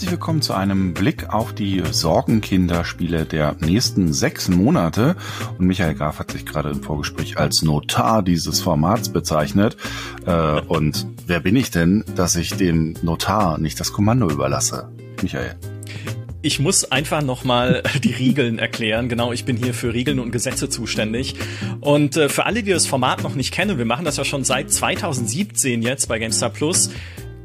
Herzlich willkommen zu einem Blick auf die Sorgenkinderspiele der nächsten sechs Monate. Und Michael Graf hat sich gerade im Vorgespräch als Notar dieses Formats bezeichnet. Äh, und wer bin ich denn, dass ich dem Notar nicht das Kommando überlasse? Michael. Ich muss einfach nochmal die Regeln erklären. Genau, ich bin hier für Regeln und Gesetze zuständig. Und äh, für alle, die das Format noch nicht kennen, wir machen das ja schon seit 2017 jetzt bei GameStar Plus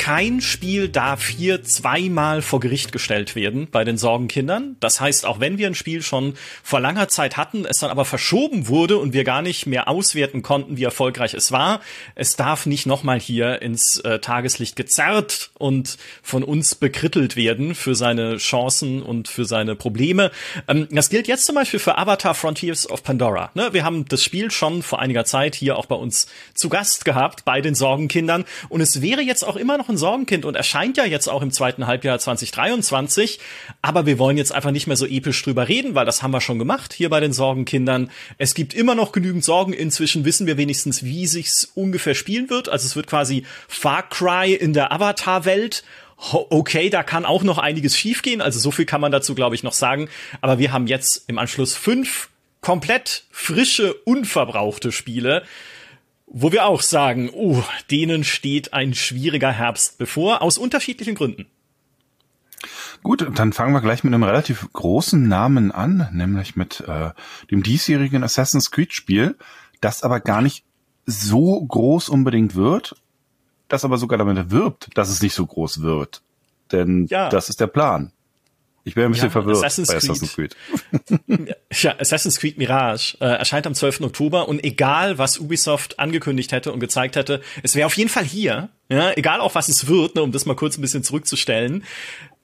kein Spiel darf hier zweimal vor Gericht gestellt werden bei den Sorgenkindern. Das heißt, auch wenn wir ein Spiel schon vor langer Zeit hatten, es dann aber verschoben wurde und wir gar nicht mehr auswerten konnten, wie erfolgreich es war, es darf nicht nochmal hier ins äh, Tageslicht gezerrt und von uns bekrittelt werden für seine Chancen und für seine Probleme. Ähm, das gilt jetzt zum Beispiel für Avatar Frontiers of Pandora. Ne? Wir haben das Spiel schon vor einiger Zeit hier auch bei uns zu Gast gehabt bei den Sorgenkindern und es wäre jetzt auch immer noch noch ein Sorgenkind und erscheint ja jetzt auch im zweiten Halbjahr 2023. Aber wir wollen jetzt einfach nicht mehr so episch drüber reden, weil das haben wir schon gemacht hier bei den Sorgenkindern. Es gibt immer noch genügend Sorgen. Inzwischen wissen wir wenigstens, wie sich's ungefähr spielen wird. Also es wird quasi Far Cry in der Avatar-Welt okay, da kann auch noch einiges schiefgehen. Also so viel kann man dazu, glaube ich, noch sagen. Aber wir haben jetzt im Anschluss fünf komplett frische, unverbrauchte Spiele, wo wir auch sagen, uh, denen steht ein schwieriger Herbst bevor, aus unterschiedlichen Gründen. Gut, dann fangen wir gleich mit einem relativ großen Namen an, nämlich mit äh, dem diesjährigen Assassin's Creed Spiel, das aber gar nicht so groß unbedingt wird, das aber sogar damit wirbt, dass es nicht so groß wird. Denn ja. das ist der Plan. Ich bin ein bisschen ja, verwirrt Assassin's bei Assassin's Creed. ja, Assassin's Creed Mirage äh, erscheint am 12. Oktober und egal, was Ubisoft angekündigt hätte und gezeigt hätte, es wäre auf jeden Fall hier. Ja, egal auch was es wird, ne, um das mal kurz ein bisschen zurückzustellen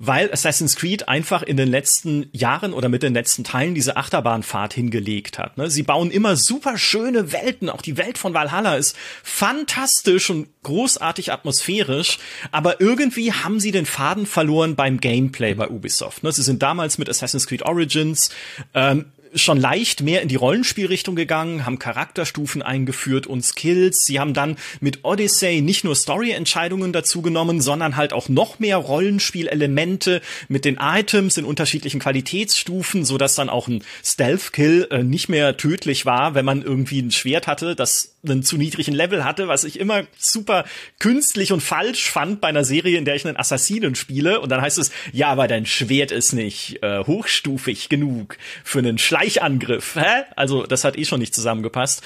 weil Assassin's Creed einfach in den letzten Jahren oder mit den letzten Teilen diese Achterbahnfahrt hingelegt hat. Ne? Sie bauen immer super schöne Welten, auch die Welt von Valhalla ist fantastisch und großartig atmosphärisch, aber irgendwie haben sie den Faden verloren beim Gameplay bei Ubisoft. Ne? Sie sind damals mit Assassin's Creed Origins ähm, schon leicht mehr in die Rollenspielrichtung gegangen, haben Charakterstufen eingeführt und Skills. Sie haben dann mit Odyssey nicht nur Story-Entscheidungen dazu genommen, sondern halt auch noch mehr Rollenspielelemente mit den Items in unterschiedlichen Qualitätsstufen, so dass dann auch ein Stealth-Kill äh, nicht mehr tödlich war, wenn man irgendwie ein Schwert hatte, das einen zu niedrigen Level hatte, was ich immer super künstlich und falsch fand bei einer Serie, in der ich einen Assassinen spiele. Und dann heißt es, ja, aber dein Schwert ist nicht äh, hochstufig genug für einen Schleichangriff. Hä? Also das hat eh schon nicht zusammengepasst.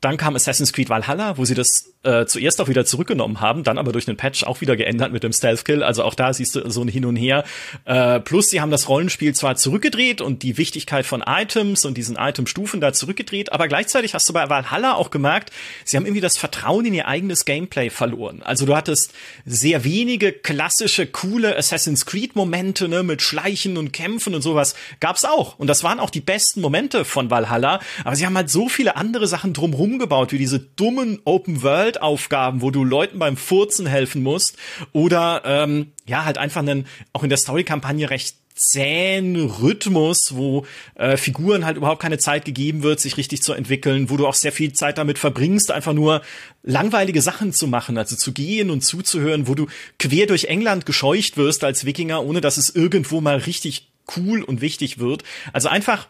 Dann kam Assassin's Creed Valhalla, wo sie das äh, zuerst auch wieder zurückgenommen haben, dann aber durch einen Patch auch wieder geändert mit dem Stealth Kill. Also auch da siehst du so ein Hin und Her. Äh, plus sie haben das Rollenspiel zwar zurückgedreht und die Wichtigkeit von Items und diesen Item-Stufen da zurückgedreht, aber gleichzeitig hast du bei Valhalla auch gemerkt, sie haben irgendwie das Vertrauen in ihr eigenes Gameplay verloren. Also du hattest sehr wenige klassische, coole Assassin's Creed-Momente, ne, mit Schleichen und Kämpfen und sowas. Gab's auch. Und das waren auch die besten Momente von Valhalla. Aber sie haben halt so viele andere Sachen drumherum gebaut, wie diese dummen Open World Gewaltaufgaben, wo du Leuten beim Furzen helfen musst oder ähm, ja halt einfach einen auch in der Story-Kampagne recht zähen Rhythmus, wo äh, Figuren halt überhaupt keine Zeit gegeben wird, sich richtig zu entwickeln, wo du auch sehr viel Zeit damit verbringst, einfach nur langweilige Sachen zu machen, also zu gehen und zuzuhören, wo du quer durch England gescheucht wirst als Wikinger, ohne dass es irgendwo mal richtig cool und wichtig wird. Also einfach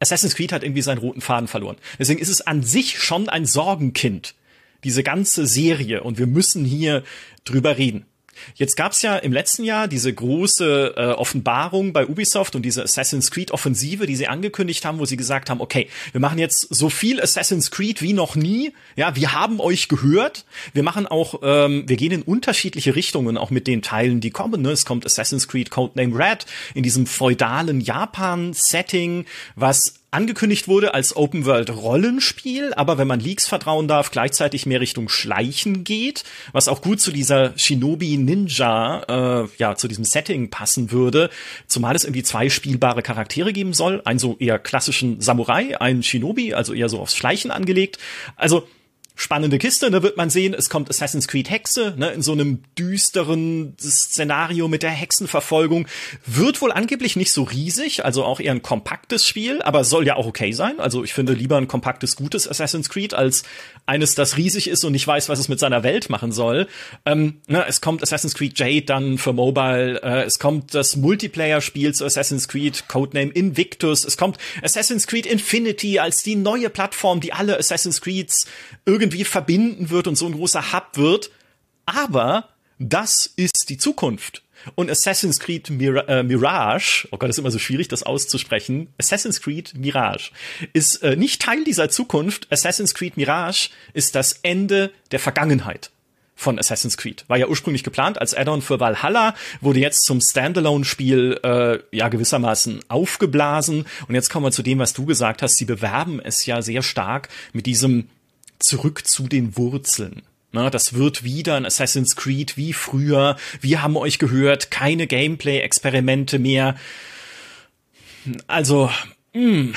Assassin's Creed hat irgendwie seinen roten Faden verloren. Deswegen ist es an sich schon ein Sorgenkind diese ganze Serie und wir müssen hier drüber reden. Jetzt gab's ja im letzten Jahr diese große äh, Offenbarung bei Ubisoft und diese Assassin's Creed Offensive, die sie angekündigt haben, wo sie gesagt haben, okay, wir machen jetzt so viel Assassin's Creed wie noch nie. Ja, wir haben euch gehört. Wir machen auch, ähm, wir gehen in unterschiedliche Richtungen, auch mit den Teilen, die kommen. Ne? Es kommt Assassin's Creed Codename Red in diesem feudalen Japan-Setting, was angekündigt wurde als Open World Rollenspiel, aber wenn man Leaks vertrauen darf, gleichzeitig mehr Richtung Schleichen geht, was auch gut zu dieser Shinobi Ninja, äh, ja, zu diesem Setting passen würde, zumal es irgendwie zwei spielbare Charaktere geben soll, einen so eher klassischen Samurai, einen Shinobi, also eher so aufs Schleichen angelegt. Also spannende Kiste. Da wird man sehen, es kommt Assassin's Creed Hexe ne, in so einem düsteren Szenario mit der Hexenverfolgung. Wird wohl angeblich nicht so riesig, also auch eher ein kompaktes Spiel, aber soll ja auch okay sein. Also ich finde lieber ein kompaktes, gutes Assassin's Creed als eines, das riesig ist und nicht weiß, was es mit seiner Welt machen soll. Ähm, ne, es kommt Assassin's Creed Jade dann für Mobile. Äh, es kommt das Multiplayer-Spiel zu Assassin's Creed, Codename Invictus. Es kommt Assassin's Creed Infinity als die neue Plattform, die alle Assassin's Creeds irgendwie verbinden wird und so ein großer Hub wird. Aber das ist die Zukunft. Und Assassin's Creed Mir äh, Mirage, oh Gott, ist immer so schwierig, das auszusprechen. Assassin's Creed Mirage ist äh, nicht Teil dieser Zukunft. Assassin's Creed Mirage ist das Ende der Vergangenheit von Assassin's Creed. War ja ursprünglich geplant als Add-on für Valhalla, wurde jetzt zum Standalone-Spiel äh, ja gewissermaßen aufgeblasen. Und jetzt kommen wir zu dem, was du gesagt hast. Sie bewerben es ja sehr stark mit diesem Zurück zu den Wurzeln. Na, das wird wieder ein Assassin's Creed wie früher. Wir haben euch gehört, keine Gameplay-Experimente mehr. Also, mh, hm,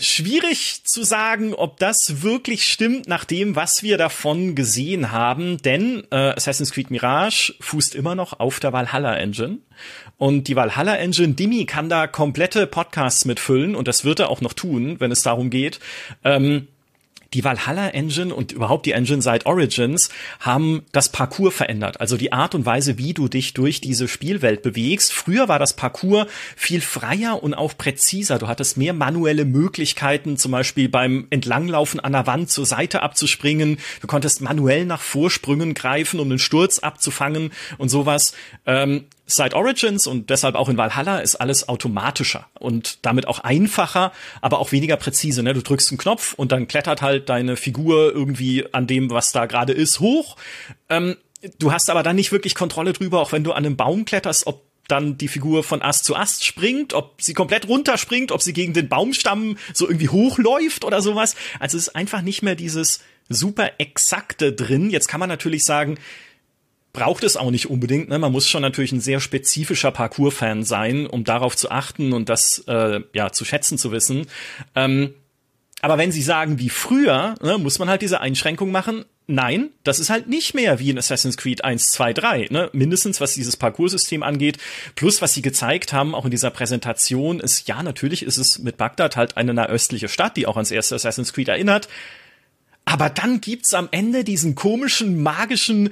schwierig zu sagen, ob das wirklich stimmt nach dem, was wir davon gesehen haben, denn äh, Assassin's Creed Mirage fußt immer noch auf der Valhalla Engine und die Valhalla Engine, Dimi kann da komplette Podcasts mitfüllen und das wird er auch noch tun, wenn es darum geht. Ähm, die Valhalla Engine und überhaupt die Engine seit Origins haben das Parcours verändert. Also die Art und Weise, wie du dich durch diese Spielwelt bewegst. Früher war das Parcours viel freier und auch präziser. Du hattest mehr manuelle Möglichkeiten, zum Beispiel beim Entlanglaufen an der Wand zur Seite abzuspringen. Du konntest manuell nach Vorsprüngen greifen, um den Sturz abzufangen und sowas. Ähm, Seit Origins und deshalb auch in Valhalla ist alles automatischer und damit auch einfacher, aber auch weniger präzise. Ne? Du drückst einen Knopf und dann klettert halt deine Figur irgendwie an dem, was da gerade ist, hoch. Ähm, du hast aber dann nicht wirklich Kontrolle drüber, auch wenn du an einem Baum kletterst, ob dann die Figur von Ast zu Ast springt, ob sie komplett runterspringt, ob sie gegen den Baumstamm so irgendwie hochläuft oder sowas. Also es ist einfach nicht mehr dieses super exakte drin. Jetzt kann man natürlich sagen, braucht es auch nicht unbedingt. Ne? Man muss schon natürlich ein sehr spezifischer Parkour-Fan sein, um darauf zu achten und das äh, ja zu schätzen zu wissen. Ähm, aber wenn Sie sagen wie früher, ne, muss man halt diese Einschränkung machen. Nein, das ist halt nicht mehr wie in Assassin's Creed 1, 2, 3. Ne? Mindestens was dieses Parcoursystem angeht. Plus, was sie gezeigt haben, auch in dieser Präsentation, ist, ja, natürlich ist es mit Bagdad halt eine nahöstliche Stadt, die auch ans erste Assassin's Creed erinnert. Aber dann gibt's am Ende diesen komischen, magischen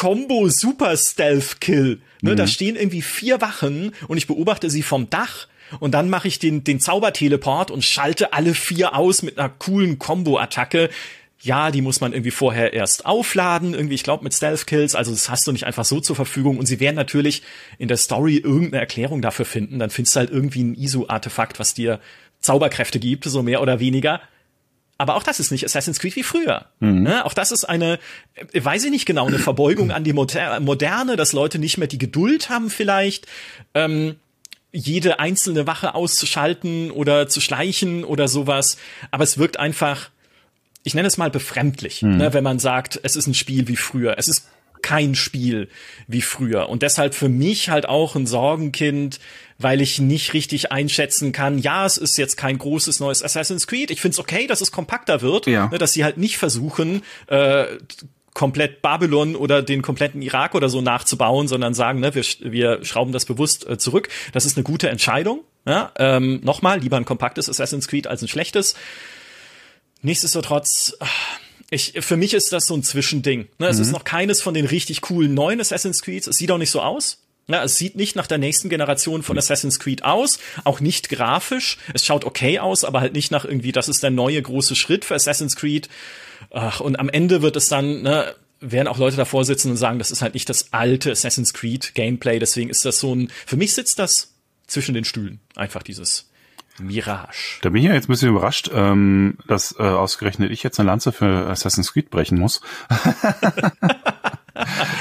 Combo Super Stealth Kill. Ne, mhm. Da stehen irgendwie vier Wachen und ich beobachte sie vom Dach und dann mache ich den, den Zauberteleport und schalte alle vier aus mit einer coolen Combo-Attacke. Ja, die muss man irgendwie vorher erst aufladen, irgendwie, ich glaube, mit Stealth-Kills, also das hast du nicht einfach so zur Verfügung. Und sie werden natürlich in der Story irgendeine Erklärung dafür finden. Dann findest du halt irgendwie ein ISO-Artefakt, was dir Zauberkräfte gibt, so mehr oder weniger. Aber auch das ist nicht Assassin's Creed wie früher. Mhm. Ne? Auch das ist eine, äh, weiß ich nicht genau, eine Verbeugung an die Moder Moderne, dass Leute nicht mehr die Geduld haben vielleicht, ähm, jede einzelne Wache auszuschalten oder zu schleichen oder sowas. Aber es wirkt einfach, ich nenne es mal befremdlich, mhm. ne, wenn man sagt, es ist ein Spiel wie früher. Es ist kein Spiel wie früher. Und deshalb für mich halt auch ein Sorgenkind, weil ich nicht richtig einschätzen kann, ja, es ist jetzt kein großes neues Assassin's Creed. Ich finde es okay, dass es kompakter wird, ja. ne, dass sie halt nicht versuchen, äh, komplett Babylon oder den kompletten Irak oder so nachzubauen, sondern sagen, ne, wir, wir schrauben das bewusst äh, zurück. Das ist eine gute Entscheidung. Ja? Ähm, Nochmal, lieber ein kompaktes Assassin's Creed als ein schlechtes. Nichtsdestotrotz, ich, für mich ist das so ein Zwischending. Ne? Es ist mhm. noch keines von den richtig coolen neuen Assassin's Creeds. Es sieht auch nicht so aus. Ja, es sieht nicht nach der nächsten Generation von Assassin's Creed aus, auch nicht grafisch. Es schaut okay aus, aber halt nicht nach irgendwie, das ist der neue große Schritt für Assassin's Creed. Ach, und am Ende wird es dann, ne, werden auch Leute davor sitzen und sagen, das ist halt nicht das alte Assassin's Creed Gameplay. Deswegen ist das so ein, für mich sitzt das zwischen den Stühlen. Einfach dieses Mirage. Da bin ich ja jetzt ein bisschen überrascht, ähm, dass äh, ausgerechnet ich jetzt eine Lanze für Assassin's Creed brechen muss.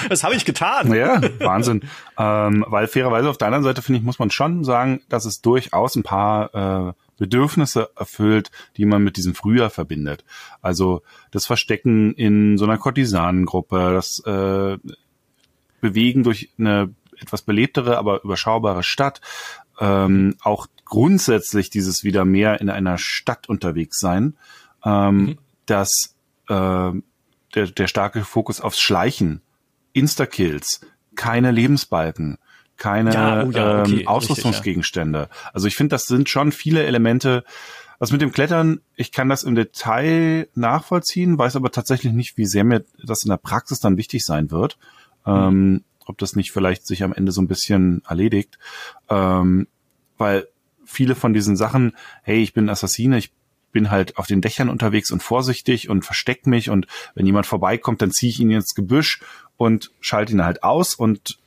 das habe ich getan. Ja, Wahnsinn. ähm, weil fairerweise auf der anderen Seite finde ich, muss man schon sagen, dass es durchaus ein paar äh, Bedürfnisse erfüllt, die man mit diesem Frühjahr verbindet. Also das Verstecken in so einer Kurtisanengruppe, das äh, Bewegen durch eine etwas belebtere, aber überschaubare Stadt, ähm, auch grundsätzlich dieses wieder mehr in einer Stadt unterwegs sein, ähm, mhm. das äh, der, der starke Fokus aufs Schleichen, Insta-Kills, keine Lebensbalken, keine ja, oh ja, okay, ähm, Ausrüstungsgegenstände. Richtig, ja. Also ich finde, das sind schon viele Elemente. Was mit dem Klettern, ich kann das im Detail nachvollziehen, weiß aber tatsächlich nicht, wie sehr mir das in der Praxis dann wichtig sein wird. Mhm. Ähm, ob das nicht vielleicht sich am Ende so ein bisschen erledigt. Ähm, weil viele von diesen Sachen, hey, ich bin Assassine, ich bin halt auf den Dächern unterwegs und vorsichtig und versteck mich und wenn jemand vorbeikommt, dann ziehe ich ihn ins Gebüsch und schalte ihn halt aus und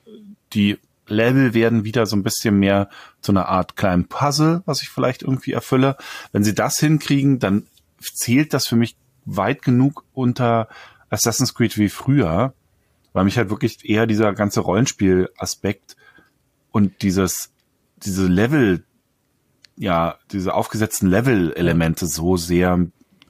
die Level werden wieder so ein bisschen mehr zu einer Art kleinen Puzzle, was ich vielleicht irgendwie erfülle. Wenn sie das hinkriegen, dann zählt das für mich weit genug unter Assassin's Creed wie früher, weil mich halt wirklich eher dieser ganze Rollenspiel-Aspekt und dieses, diese Level ja, diese aufgesetzten Level-Elemente so sehr,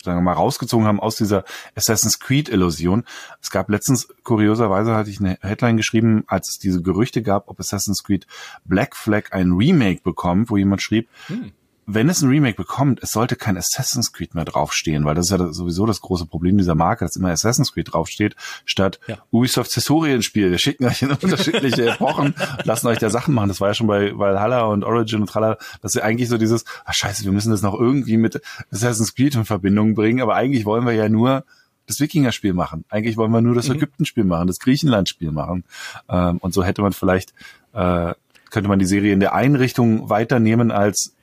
sagen wir mal, rausgezogen haben aus dieser Assassin's Creed-Illusion. Es gab letztens, kurioserweise hatte ich eine Headline geschrieben, als es diese Gerüchte gab, ob Assassin's Creed Black Flag ein Remake bekommt, wo jemand schrieb, hm wenn es ein Remake bekommt, es sollte kein Assassin's Creed mehr draufstehen, weil das ist ja sowieso das große Problem dieser Marke, dass immer Assassin's Creed draufsteht, statt ja. Ubisofts Historienspiel. Wir schicken euch in unterschiedliche Epochen, lassen euch da Sachen machen. Das war ja schon bei Valhalla und Origin und Tralla, dass sie eigentlich so dieses, ah scheiße, wir müssen das noch irgendwie mit Assassin's Creed in Verbindung bringen, aber eigentlich wollen wir ja nur das Wikinger-Spiel machen. Eigentlich wollen wir nur das mhm. Ägypten-Spiel machen, das Griechenland-Spiel machen. Ähm, und so hätte man vielleicht, äh, könnte man die Serie in der Einrichtung weiternehmen als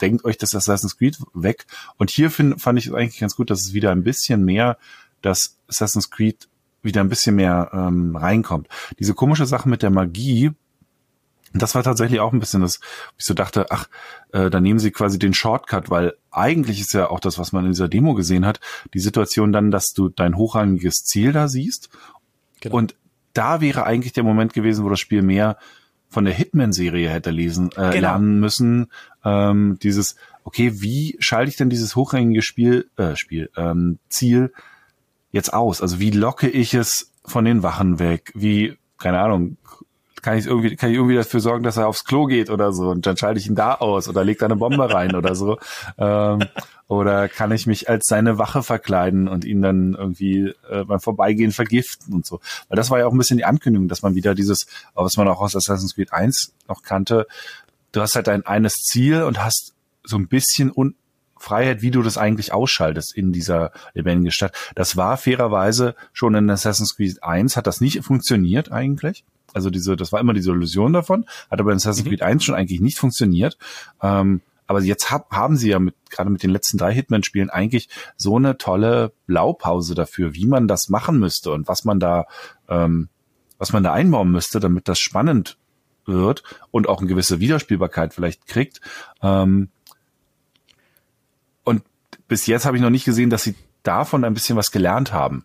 denkt euch das Assassin's Creed weg. Und hier find, fand ich es eigentlich ganz gut, dass es wieder ein bisschen mehr, dass Assassin's Creed wieder ein bisschen mehr ähm, reinkommt. Diese komische Sache mit der Magie, das war tatsächlich auch ein bisschen das, ich so dachte, ach, äh, da nehmen sie quasi den Shortcut, weil eigentlich ist ja auch das, was man in dieser Demo gesehen hat, die Situation dann, dass du dein hochrangiges Ziel da siehst. Genau. Und da wäre eigentlich der Moment gewesen, wo das Spiel mehr von der Hitman-Serie hätte lesen, äh, genau. lernen müssen. Ähm, dieses, okay, wie schalte ich denn dieses hochrangige Spiel, äh, Spiel, ähm, Ziel jetzt aus? Also wie locke ich es von den Wachen weg? Wie, keine Ahnung, kann ich irgendwie, kann ich irgendwie dafür sorgen, dass er aufs Klo geht oder so und dann schalte ich ihn da aus oder leg da eine Bombe rein oder so. Ähm, oder kann ich mich als seine Wache verkleiden und ihn dann irgendwie äh, beim Vorbeigehen vergiften und so. Weil das war ja auch ein bisschen die Ankündigung, dass man wieder dieses, was man auch aus Assassin's Creed 1 noch kannte, du hast halt dein eines Ziel und hast so ein bisschen un Freiheit, wie du das eigentlich ausschaltest in dieser lebendigen Stadt. Das war fairerweise schon in Assassin's Creed 1, hat das nicht funktioniert eigentlich. Also diese, das war immer diese Illusion davon, hat aber in Assassin's mhm. Creed 1 schon eigentlich nicht funktioniert. Ähm, aber jetzt hab, haben sie ja mit, gerade mit den letzten drei Hitman-Spielen eigentlich so eine tolle Blaupause dafür, wie man das machen müsste und was man da, ähm, was man da einbauen müsste, damit das spannend wird und auch eine gewisse Wiederspielbarkeit vielleicht kriegt. Ähm, bis jetzt habe ich noch nicht gesehen, dass sie davon ein bisschen was gelernt haben.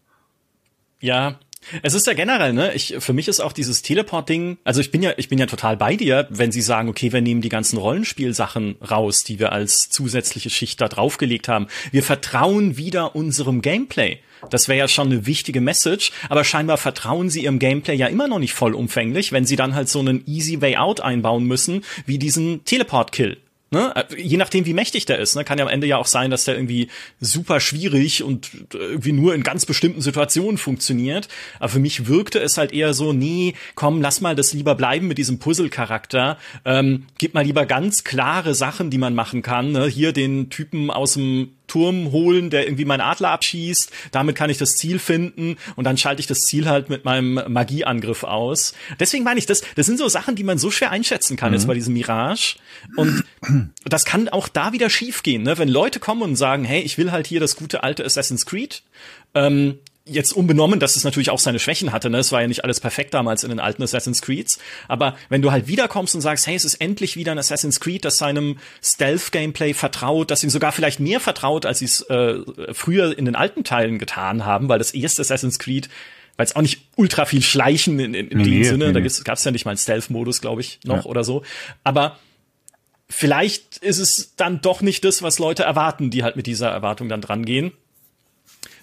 Ja, es ist ja generell, ne? Ich, für mich ist auch dieses Teleport-Ding, also ich bin ja, ich bin ja total bei dir, wenn sie sagen, okay, wir nehmen die ganzen Rollenspielsachen raus, die wir als zusätzliche Schicht da draufgelegt haben. Wir vertrauen wieder unserem Gameplay. Das wäre ja schon eine wichtige Message, aber scheinbar vertrauen sie ihrem Gameplay ja immer noch nicht vollumfänglich, wenn sie dann halt so einen easy way out einbauen müssen, wie diesen Teleport-Kill. Ne? Äh, je nachdem, wie mächtig der ist, ne? kann ja am Ende ja auch sein, dass der irgendwie super schwierig und irgendwie nur in ganz bestimmten Situationen funktioniert. Aber für mich wirkte es halt eher so, nee, komm, lass mal das lieber bleiben mit diesem Puzzle-Charakter. Ähm, gib mal lieber ganz klare Sachen, die man machen kann. Ne? Hier den Typen aus dem Turm holen, der irgendwie meinen Adler abschießt. Damit kann ich das Ziel finden und dann schalte ich das Ziel halt mit meinem Magieangriff aus. Deswegen meine ich, das, das sind so Sachen, die man so schwer einschätzen kann mhm. jetzt bei diesem Mirage. Und das kann auch da wieder schiefgehen, ne? wenn Leute kommen und sagen, hey, ich will halt hier das gute alte Assassin's Creed. Ähm, jetzt unbenommen, dass es natürlich auch seine Schwächen hatte, ne? Es war ja nicht alles perfekt damals in den alten Assassin's Creeds. Aber wenn du halt wiederkommst und sagst, hey, es ist endlich wieder ein Assassin's Creed, das seinem Stealth-Gameplay vertraut, das ihm sogar vielleicht mehr vertraut, als sie es äh, früher in den alten Teilen getan haben, weil das erste Assassin's Creed weil es auch nicht ultra viel Schleichen in, in, in nee, dem Sinne, nee, da gab es ja nicht mal einen Stealth-Modus, glaube ich, noch ja. oder so. Aber vielleicht ist es dann doch nicht das, was Leute erwarten, die halt mit dieser Erwartung dann dran gehen.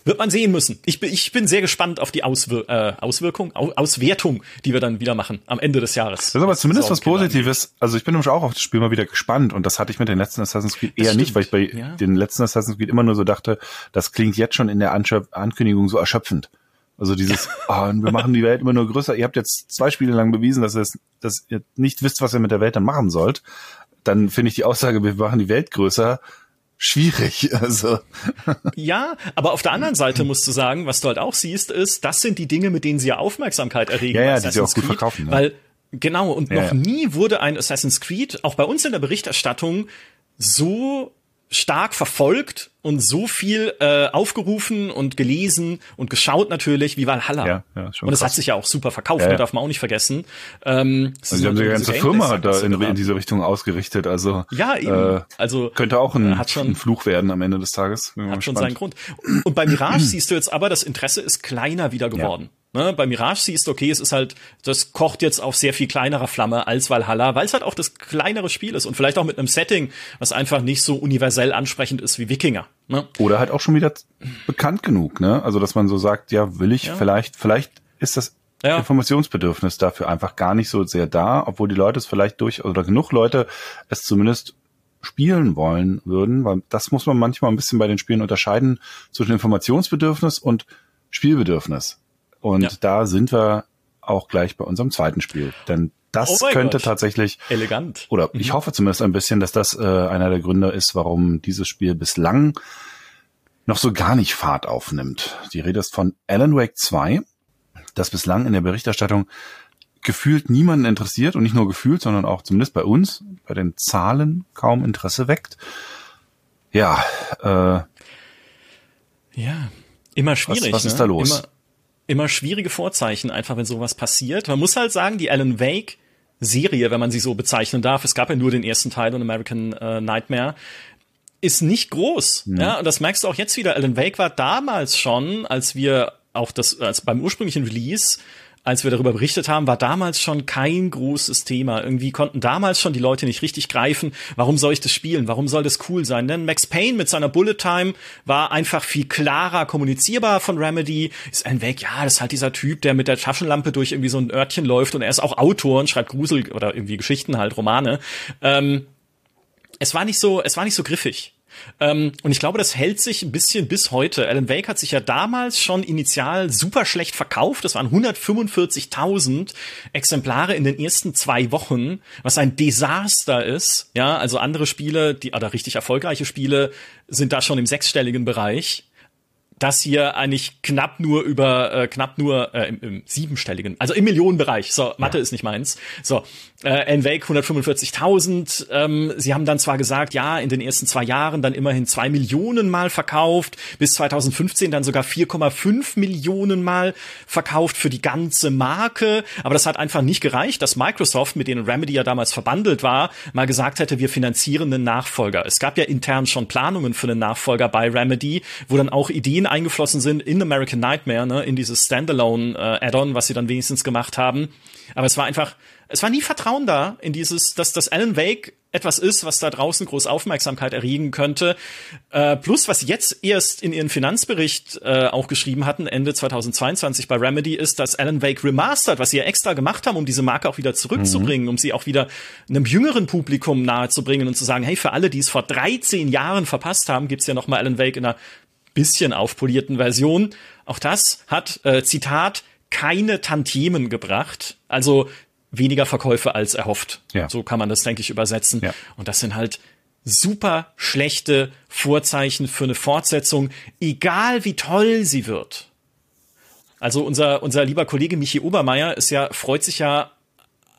Wird man sehen müssen. Ich bin, ich bin sehr gespannt auf die Auswir äh, Auswirkung, Au Auswertung, die wir dann wieder machen am Ende des Jahres. Das ist aber zumindest was Positives. Also ich bin nämlich auch auf das Spiel mal wieder gespannt und das hatte ich mit den letzten Assassin's Creed eher nicht, weil ich bei ja. den letzten Assassin's Creed immer nur so dachte, das klingt jetzt schon in der Ankündigung so erschöpfend. Also dieses, oh, wir machen die Welt immer nur größer. Ihr habt jetzt zwei Spiele lang bewiesen, dass ihr, dass ihr nicht wisst, was ihr mit der Welt dann machen sollt. Dann finde ich die Aussage, wir machen die Welt größer, schwierig. Also. Ja, aber auf der anderen Seite musst du sagen, was du halt auch siehst, ist, das sind die Dinge, mit denen sie ja Aufmerksamkeit erregen. Ja, ja, die sie auch gut verkaufen. Ne? Weil Genau, und ja, noch nie wurde ein Assassin's Creed, auch bei uns in der Berichterstattung, so stark verfolgt und so viel äh, aufgerufen und gelesen und geschaut natürlich wie Valhalla. Ja, ja, schon und es hat sich ja auch super verkauft, ja, ja. darf man auch nicht vergessen. Ähm, also sie haben die ganze Firma da in, in, diese Richtung ausgerichtet. Also ja, eben. Äh, also könnte auch ein, hat schon, ein Fluch werden am Ende des Tages. Hat schon seinen Grund. Und bei Mirage siehst du jetzt aber, das Interesse ist kleiner wieder geworden. Ja. Ne, bei Mirage siehst du, okay, es ist halt, das kocht jetzt auf sehr viel kleinerer Flamme als Valhalla, weil es halt auch das kleinere Spiel ist und vielleicht auch mit einem Setting, was einfach nicht so universell ansprechend ist wie Wikinger. Ne? Oder halt auch schon wieder bekannt genug, ne? Also dass man so sagt, ja, will ich ja. vielleicht, vielleicht ist das ja. Informationsbedürfnis dafür einfach gar nicht so sehr da, obwohl die Leute es vielleicht durch oder genug Leute es zumindest spielen wollen würden, weil das muss man manchmal ein bisschen bei den Spielen unterscheiden zwischen Informationsbedürfnis und Spielbedürfnis. Und ja. da sind wir auch gleich bei unserem zweiten Spiel. Denn das oh könnte Gott. tatsächlich elegant. Oder ich mhm. hoffe zumindest ein bisschen, dass das äh, einer der Gründe ist, warum dieses Spiel bislang noch so gar nicht Fahrt aufnimmt. Die Rede ist von Alan Wake 2, das bislang in der Berichterstattung gefühlt niemanden interessiert und nicht nur gefühlt, sondern auch zumindest bei uns, bei den Zahlen kaum Interesse weckt. Ja, äh, ja, immer schwierig. Was, was ist da los? Immer, immer schwierige Vorzeichen, einfach wenn sowas passiert. Man muss halt sagen, die Alan Wake Serie, wenn man sie so bezeichnen darf, es gab ja nur den ersten Teil und American äh, Nightmare, ist nicht groß. Mhm. Ja, und das merkst du auch jetzt wieder. Alan Wake war damals schon, als wir auch das, als beim ursprünglichen Release als wir darüber berichtet haben, war damals schon kein großes Thema. Irgendwie konnten damals schon die Leute nicht richtig greifen, warum soll ich das spielen? Warum soll das cool sein? Denn Max Payne mit seiner Bullet Time war einfach viel klarer kommunizierbar von Remedy. Ist ein Weg, ja, das ist halt dieser Typ, der mit der Taschenlampe durch irgendwie so ein Örtchen läuft und er ist auch Autor und schreibt Grusel oder irgendwie Geschichten halt, Romane. Ähm, es war nicht so, es war nicht so griffig. Ähm, und ich glaube, das hält sich ein bisschen bis heute. Alan Wake hat sich ja damals schon initial super schlecht verkauft. Das waren 145.000 Exemplare in den ersten zwei Wochen, was ein Desaster ist. Ja, also andere Spiele, die, oder richtig erfolgreiche Spiele, sind da schon im sechsstelligen Bereich das hier eigentlich knapp nur über äh, knapp nur äh, im, im siebenstelligen, also im Millionenbereich. So, Mathe ja. ist nicht meins. So, äh, N-Wake 145.000. Ähm, sie haben dann zwar gesagt, ja, in den ersten zwei Jahren dann immerhin zwei Millionen Mal verkauft, bis 2015 dann sogar 4,5 Millionen Mal verkauft für die ganze Marke. Aber das hat einfach nicht gereicht, dass Microsoft, mit denen Remedy ja damals verbandelt war, mal gesagt hätte, wir finanzieren einen Nachfolger. Es gab ja intern schon Planungen für einen Nachfolger bei Remedy, wo dann auch Ideen eingeflossen sind in American Nightmare, ne, in dieses Standalone äh, Add-on, was sie dann wenigstens gemacht haben. Aber es war einfach, es war nie Vertrauen da in dieses, dass das Alan Wake etwas ist, was da draußen groß Aufmerksamkeit erregen könnte. Äh, plus, was jetzt erst in ihren Finanzbericht äh, auch geschrieben hatten, Ende 2022 bei Remedy, ist, dass Alan Wake Remastered, was sie ja extra gemacht haben, um diese Marke auch wieder zurückzubringen, mhm. um sie auch wieder einem jüngeren Publikum nahezubringen und zu sagen, hey, für alle, die es vor 13 Jahren verpasst haben, gibt's ja noch mal Alan Wake in einer bisschen aufpolierten Version. Auch das hat, äh, Zitat, keine Tantiemen gebracht. Also weniger Verkäufe als erhofft. Ja. So kann man das, denke ich, übersetzen. Ja. Und das sind halt super schlechte Vorzeichen für eine Fortsetzung, egal wie toll sie wird. Also unser, unser lieber Kollege Michi Obermeier ist ja, freut sich ja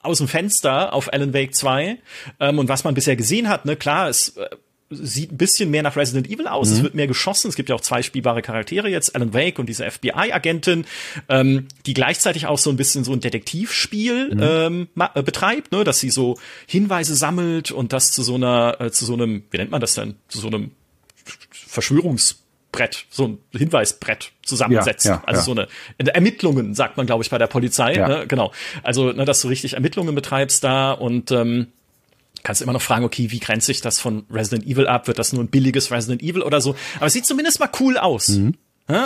aus dem Fenster auf Alan Wake 2. Ähm, und was man bisher gesehen hat, ne, klar, es äh, sieht ein bisschen mehr nach Resident Evil aus. Mhm. Es wird mehr geschossen. Es gibt ja auch zwei spielbare Charaktere jetzt, Alan Wake und diese FBI-Agentin, ähm, die gleichzeitig auch so ein bisschen so ein Detektivspiel mhm. ähm, äh, betreibt, ne, dass sie so Hinweise sammelt und das zu so einer, äh, zu so einem, wie nennt man das denn, zu so einem Verschwörungsbrett, so ein Hinweisbrett zusammensetzt. Ja, ja, also ja. so eine Ermittlungen, sagt man, glaube ich, bei der Polizei. Ne? Genau. Also, ne, dass du richtig Ermittlungen betreibst da und ähm, kannst immer noch fragen, okay, wie grenzt sich das von Resident Evil ab? Wird das nur ein billiges Resident Evil oder so? Aber es sieht zumindest mal cool aus. Mhm.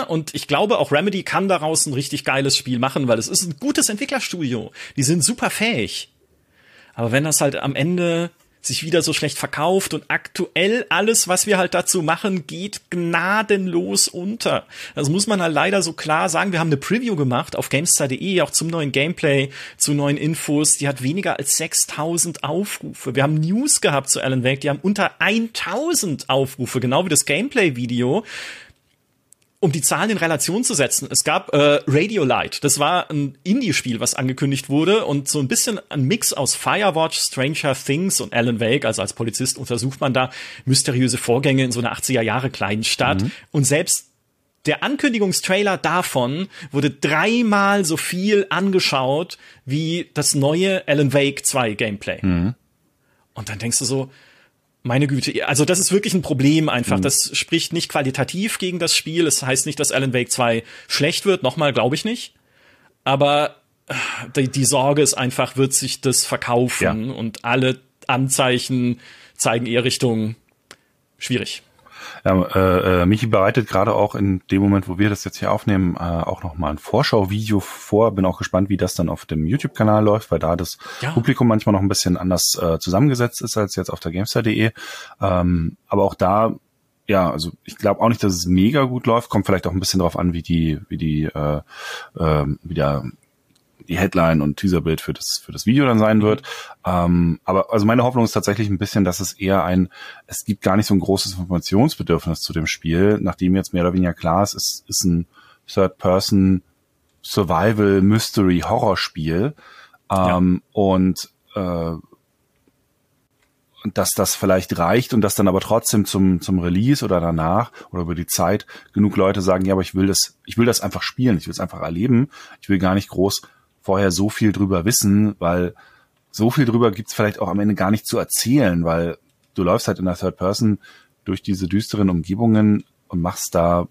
Und ich glaube, auch Remedy kann daraus ein richtig geiles Spiel machen, weil es ist ein gutes Entwicklerstudio. Die sind super fähig. Aber wenn das halt am Ende sich wieder so schlecht verkauft und aktuell alles, was wir halt dazu machen, geht gnadenlos unter. Das muss man halt leider so klar sagen. Wir haben eine Preview gemacht auf GameStar.de, auch zum neuen Gameplay, zu neuen Infos. Die hat weniger als 6000 Aufrufe. Wir haben News gehabt zu Alan Wake, die haben unter 1000 Aufrufe, genau wie das Gameplay-Video um die Zahlen in Relation zu setzen, es gab äh, Radio Light. Das war ein Indie-Spiel, was angekündigt wurde und so ein bisschen ein Mix aus Firewatch, Stranger Things und Alan Wake. Also als Polizist untersucht man da mysteriöse Vorgänge in so einer 80er Jahre kleinen Stadt. Mhm. Und selbst der Ankündigungstrailer davon wurde dreimal so viel angeschaut wie das neue Alan Wake 2 Gameplay. Mhm. Und dann denkst du so, meine Güte, also das ist wirklich ein Problem einfach. Mhm. Das spricht nicht qualitativ gegen das Spiel. Es das heißt nicht, dass Alan Wake 2 schlecht wird. Nochmal glaube ich nicht. Aber äh, die, die, Sorge ist einfach, wird sich das verkaufen? Ja. Und alle Anzeichen zeigen eher Richtung schwierig. Ja, äh, äh, Michi bereitet gerade auch in dem Moment, wo wir das jetzt hier aufnehmen, äh, auch nochmal ein Vorschauvideo vor. Bin auch gespannt, wie das dann auf dem YouTube-Kanal läuft, weil da das ja. Publikum manchmal noch ein bisschen anders äh, zusammengesetzt ist als jetzt auf der Gamestar.de. Ähm, aber auch da ja, also ich glaube auch nicht, dass es mega gut läuft. Kommt vielleicht auch ein bisschen darauf an, wie die, wie die, äh, äh, wie der die Headline und Teaserbild für das für das Video dann sein wird. Ähm, aber also meine Hoffnung ist tatsächlich ein bisschen, dass es eher ein, es gibt gar nicht so ein großes Informationsbedürfnis zu dem Spiel, nachdem jetzt mehr oder weniger klar ist, es ist ein Third-Person Survival Mystery Horror Spiel ähm, ja. und äh, dass das vielleicht reicht und dass dann aber trotzdem zum zum Release oder danach oder über die Zeit genug Leute sagen, ja, aber ich will das, ich will das einfach spielen, ich will es einfach erleben, ich will gar nicht groß vorher so viel drüber wissen, weil so viel drüber gibt's vielleicht auch am Ende gar nicht zu erzählen, weil du läufst halt in der Third Person durch diese düsteren Umgebungen und machst da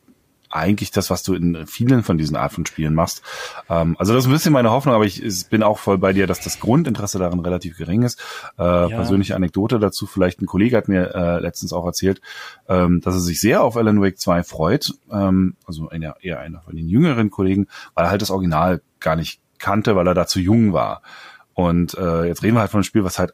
eigentlich das, was du in vielen von diesen Art von Spielen machst. Ähm, also das ist ein bisschen meine Hoffnung, aber ich, ich, bin auch voll bei dir, dass das Grundinteresse daran relativ gering ist. Äh, ja. Persönliche Anekdote dazu, vielleicht ein Kollege hat mir äh, letztens auch erzählt, ähm, dass er sich sehr auf Alan Wake 2 freut, ähm, also einer, eher einer von den jüngeren Kollegen, weil er halt das Original gar nicht kannte, weil er da zu jung war. Und äh, jetzt reden wir halt von einem Spiel, was halt,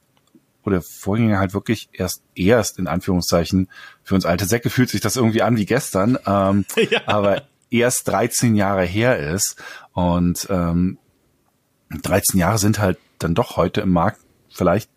wo der Vorgänger halt wirklich erst erst in Anführungszeichen für uns alte Säcke fühlt sich das irgendwie an wie gestern, ähm, ja. aber erst 13 Jahre her ist. Und ähm, 13 Jahre sind halt dann doch heute im Markt vielleicht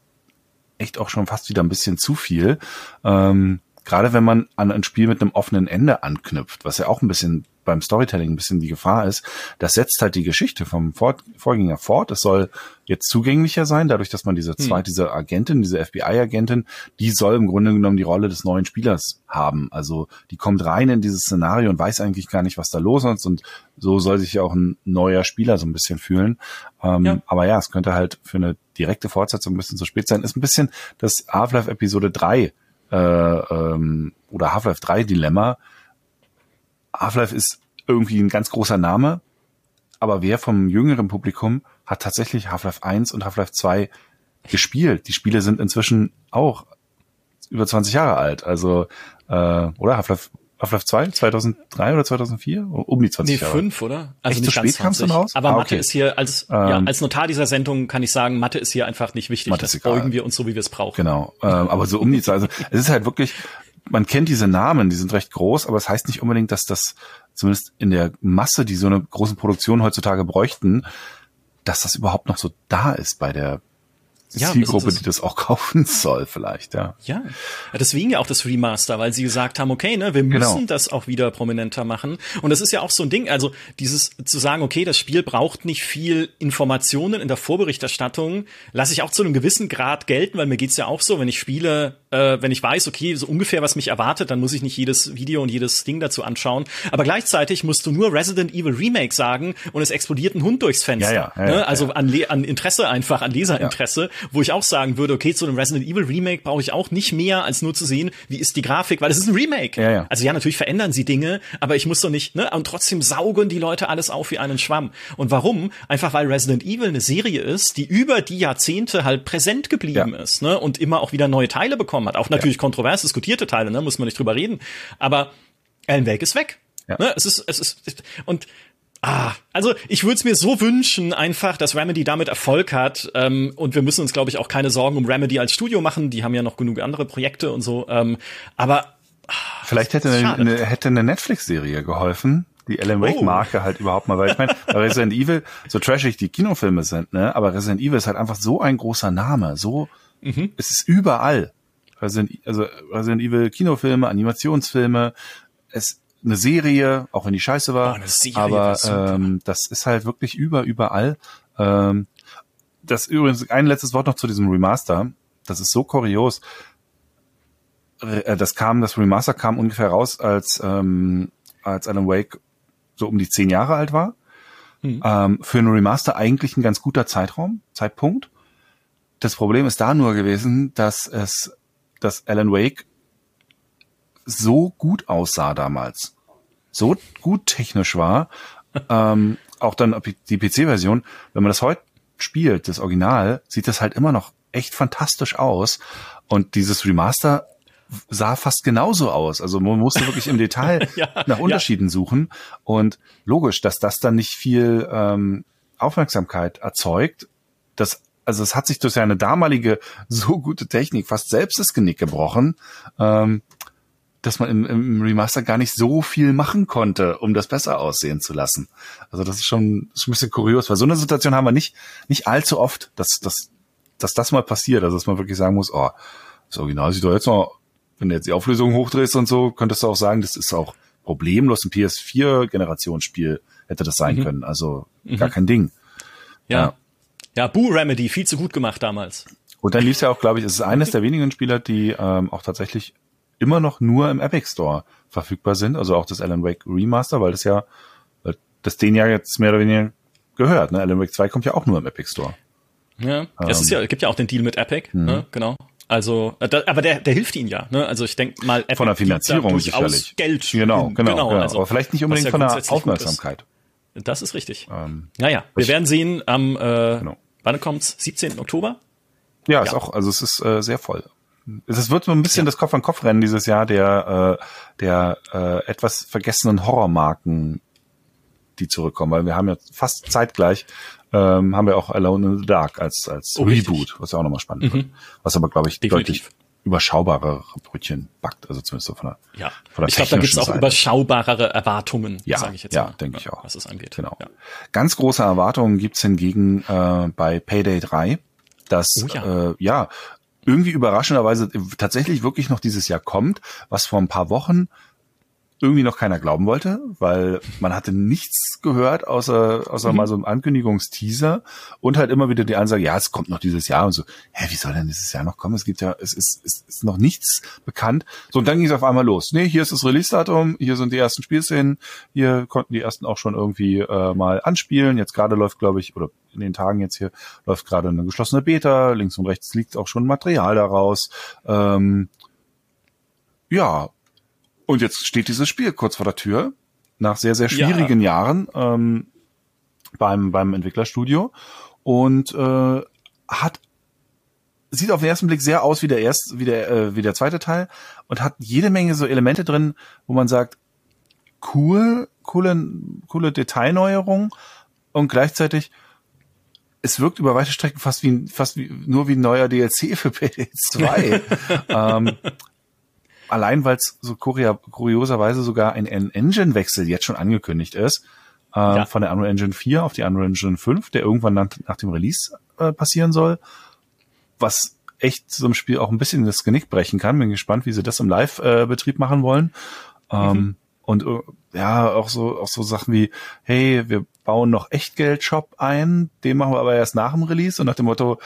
echt auch schon fast wieder ein bisschen zu viel. Ähm, Gerade wenn man an ein Spiel mit einem offenen Ende anknüpft, was ja auch ein bisschen beim Storytelling ein bisschen die Gefahr ist, das setzt halt die Geschichte vom Vorgänger fort. Es soll jetzt zugänglicher sein, dadurch, dass man diese hm. zweite, diese Agentin, diese FBI-Agentin, die soll im Grunde genommen die Rolle des neuen Spielers haben. Also die kommt rein in dieses Szenario und weiß eigentlich gar nicht, was da los ist und so soll sich ja auch ein neuer Spieler so ein bisschen fühlen. Ähm, ja. Aber ja, es könnte halt für eine direkte Fortsetzung ein bisschen zu spät sein. Ist ein bisschen das Half-Life Episode 3 äh, ähm, oder Half-Life 3 Dilemma, Half-Life ist irgendwie ein ganz großer Name, aber wer vom jüngeren Publikum hat tatsächlich Half-Life 1 und Half-Life 2 gespielt? Die Spiele sind inzwischen auch über 20 Jahre alt, also äh, oder Half-Life Half-Life 2, 2003 oder 2004? Um die 20 nee, Jahre. Nee, fünf, oder? Also Echt, nicht so spät kam es dann raus? Aber ah, Mathe ist hier, als, ähm, ja, als Notar dieser Sendung kann ich sagen, Mathe ist hier einfach nicht wichtig. Mathe das beugen wir uns so, wie wir es brauchen. Genau, ähm, aber so um die Zeit, also es ist halt wirklich, man kennt diese Namen, die sind recht groß, aber es das heißt nicht unbedingt, dass das zumindest in der Masse, die so eine große Produktion heutzutage bräuchten, dass das überhaupt noch so da ist bei der ja, Zielgruppe, die das auch kaufen soll, vielleicht, ja. Ja, deswegen ja auch das Remaster, weil sie gesagt haben, okay, ne, wir müssen genau. das auch wieder prominenter machen. Und das ist ja auch so ein Ding, also dieses zu sagen, okay, das Spiel braucht nicht viel Informationen in der Vorberichterstattung, lasse ich auch zu einem gewissen Grad gelten, weil mir geht's ja auch so, wenn ich spiele, äh, wenn ich weiß, okay, so ungefähr was mich erwartet, dann muss ich nicht jedes Video und jedes Ding dazu anschauen. Aber gleichzeitig musst du nur Resident Evil Remake sagen und es explodiert ein Hund durchs Fenster. Ja, ja, ja, ne? Also an, an Interesse einfach, an Leserinteresse wo ich auch sagen würde, okay, zu einem Resident Evil Remake brauche ich auch nicht mehr, als nur zu sehen, wie ist die Grafik, weil es ist ein Remake. Also ja, natürlich verändern sie Dinge, aber ich muss doch nicht, ne, und trotzdem saugen die Leute alles auf wie einen Schwamm. Und warum? Einfach weil Resident Evil eine Serie ist, die über die Jahrzehnte halt präsent geblieben ist, ne, und immer auch wieder neue Teile bekommen hat. Auch natürlich ja. kontrovers diskutierte Teile, ne, muss man nicht drüber reden. Aber Alan Wake ist weg. Ja. Ne? Es ist, es ist, und Ah, also ich würde es mir so wünschen, einfach, dass Remedy damit Erfolg hat. Ähm, und wir müssen uns, glaube ich, auch keine Sorgen um Remedy als Studio machen. Die haben ja noch genug andere Projekte und so. Ähm, aber ah, vielleicht hätte eine, hätte eine Netflix-Serie geholfen, die Alan Wake-Marke oh. halt überhaupt mal, weil ich meine, Resident Evil, so trashig die Kinofilme sind, ne, aber Resident Evil ist halt einfach so ein großer Name, so, mhm. es ist überall. Resident, also Resident Evil Kinofilme, Animationsfilme, es eine Serie, auch wenn die scheiße war. Oh, aber ähm, das ist halt wirklich über überall. Ähm, das übrigens ein letztes Wort noch zu diesem Remaster. Das ist so kurios. Äh, das kam, das Remaster kam ungefähr raus, als ähm, als Alan Wake so um die zehn Jahre alt war. Hm. Ähm, für einen Remaster eigentlich ein ganz guter Zeitraum, Zeitpunkt. Das Problem ist da nur gewesen, dass es, dass Alan Wake so gut aussah damals, so gut technisch war, ähm, auch dann die PC-Version, wenn man das heute spielt, das Original, sieht das halt immer noch echt fantastisch aus. Und dieses Remaster sah fast genauso aus. Also man musste wirklich im Detail ja, nach Unterschieden ja. suchen. Und logisch, dass das dann nicht viel ähm, Aufmerksamkeit erzeugt. Das, also es hat sich durch seine damalige so gute Technik fast selbst das Genick gebrochen. Ähm, dass man im, im Remaster gar nicht so viel machen konnte, um das besser aussehen zu lassen. Also das ist schon, das ist ein bisschen kurios, weil so eine Situation haben wir nicht, nicht allzu oft, dass, dass, dass das mal passiert. Also dass man wirklich sagen muss, oh, das Original sieht doch jetzt noch, wenn du jetzt die Auflösung hochdrehst und so, könntest du auch sagen, das ist auch problemlos ein PS4-Generationsspiel hätte das sein mhm. können. Also mhm. gar kein Ding. Ja. ja. Ja, Boo Remedy, viel zu gut gemacht damals. Und dann lief es ja auch, glaube ich, es ist eines der wenigen Spieler, die ähm, auch tatsächlich immer noch nur im Epic Store verfügbar sind, also auch das Alan Wake Remaster, weil das ja, das den ja jetzt mehr oder weniger gehört. Ne? Alan Wake 2 kommt ja auch nur im Epic Store. Ja, ähm, es ist ja, es gibt ja auch den Deal mit Epic, mhm. ne? genau. Also, äh, da, aber der, der hilft ihnen ja. Ne? Also ich denke mal, Epic von der Finanzierung sicherlich. Geld. Genau, genau, genau. genau. Also, aber vielleicht nicht unbedingt ja von der Aufmerksamkeit. Das ist richtig. Ähm, naja, wir werden sehen am, äh, genau. Wann kommt's? 17. Oktober? Ja, ja, ist auch, also es ist äh, sehr voll. Es wird so ein bisschen ja. das Kopf-an-Kopf-Rennen dieses Jahr der, äh, der äh, etwas vergessenen Horrormarken, die zurückkommen, weil wir haben ja fast zeitgleich ähm, haben wir auch Alone in the Dark als als oh, Reboot, richtig. was ja auch nochmal spannend mhm. wird. Was aber, glaube ich, Definitiv. deutlich überschaubarere Brötchen backt, also zumindest so von der Ja, von der ich glaube, da gibt es auch Seite. überschaubarere Erwartungen, ja, sage ich jetzt ja, mal. denke ich auch. Was es angeht. Genau. Ja. Ganz große Erwartungen gibt's hingegen äh, bei Payday 3, das oh, ja. Äh, ja irgendwie überraschenderweise tatsächlich wirklich noch dieses Jahr kommt, was vor ein paar Wochen irgendwie noch keiner glauben wollte, weil man hatte nichts gehört, außer, außer mhm. mal so ein Ankündigungsteaser und halt immer wieder die Ansage, ja, es kommt noch dieses Jahr und so, hä, wie soll denn dieses Jahr noch kommen? Es gibt ja, es ist, es ist noch nichts bekannt. So, und dann ging es auf einmal los. Nee, hier ist das Release-Datum, hier sind die ersten Spielszenen, hier konnten die ersten auch schon irgendwie äh, mal anspielen. Jetzt gerade läuft, glaube ich, oder in den Tagen jetzt hier läuft gerade eine geschlossene Beta, links und rechts liegt auch schon Material daraus. Ähm, ja, und jetzt steht dieses Spiel kurz vor der Tür, nach sehr, sehr schwierigen ja. Jahren ähm, beim, beim Entwicklerstudio und äh, hat sieht auf den ersten Blick sehr aus wie der erste, wie der, äh, wie der zweite Teil und hat jede Menge so Elemente drin, wo man sagt, cool, coole, coole Detailneuerung und gleichzeitig es wirkt über weite Strecken fast wie fast wie nur wie ein neuer DLC für PS2. ähm, allein weil es so kurioserweise sogar ein, ein Engine-Wechsel jetzt schon angekündigt ist, äh, ja. von der Unreal Engine 4 auf die Unreal Engine 5, der irgendwann nach, nach dem Release äh, passieren soll, was echt so einem Spiel auch ein bisschen das Genick brechen kann. Bin gespannt, wie sie das im Live-Betrieb machen wollen. Ähm, mhm. Und äh, ja, auch so, auch so Sachen wie, hey, wir bauen noch Echtgeld-Shop ein, den machen wir aber erst nach dem Release und nach dem Motto,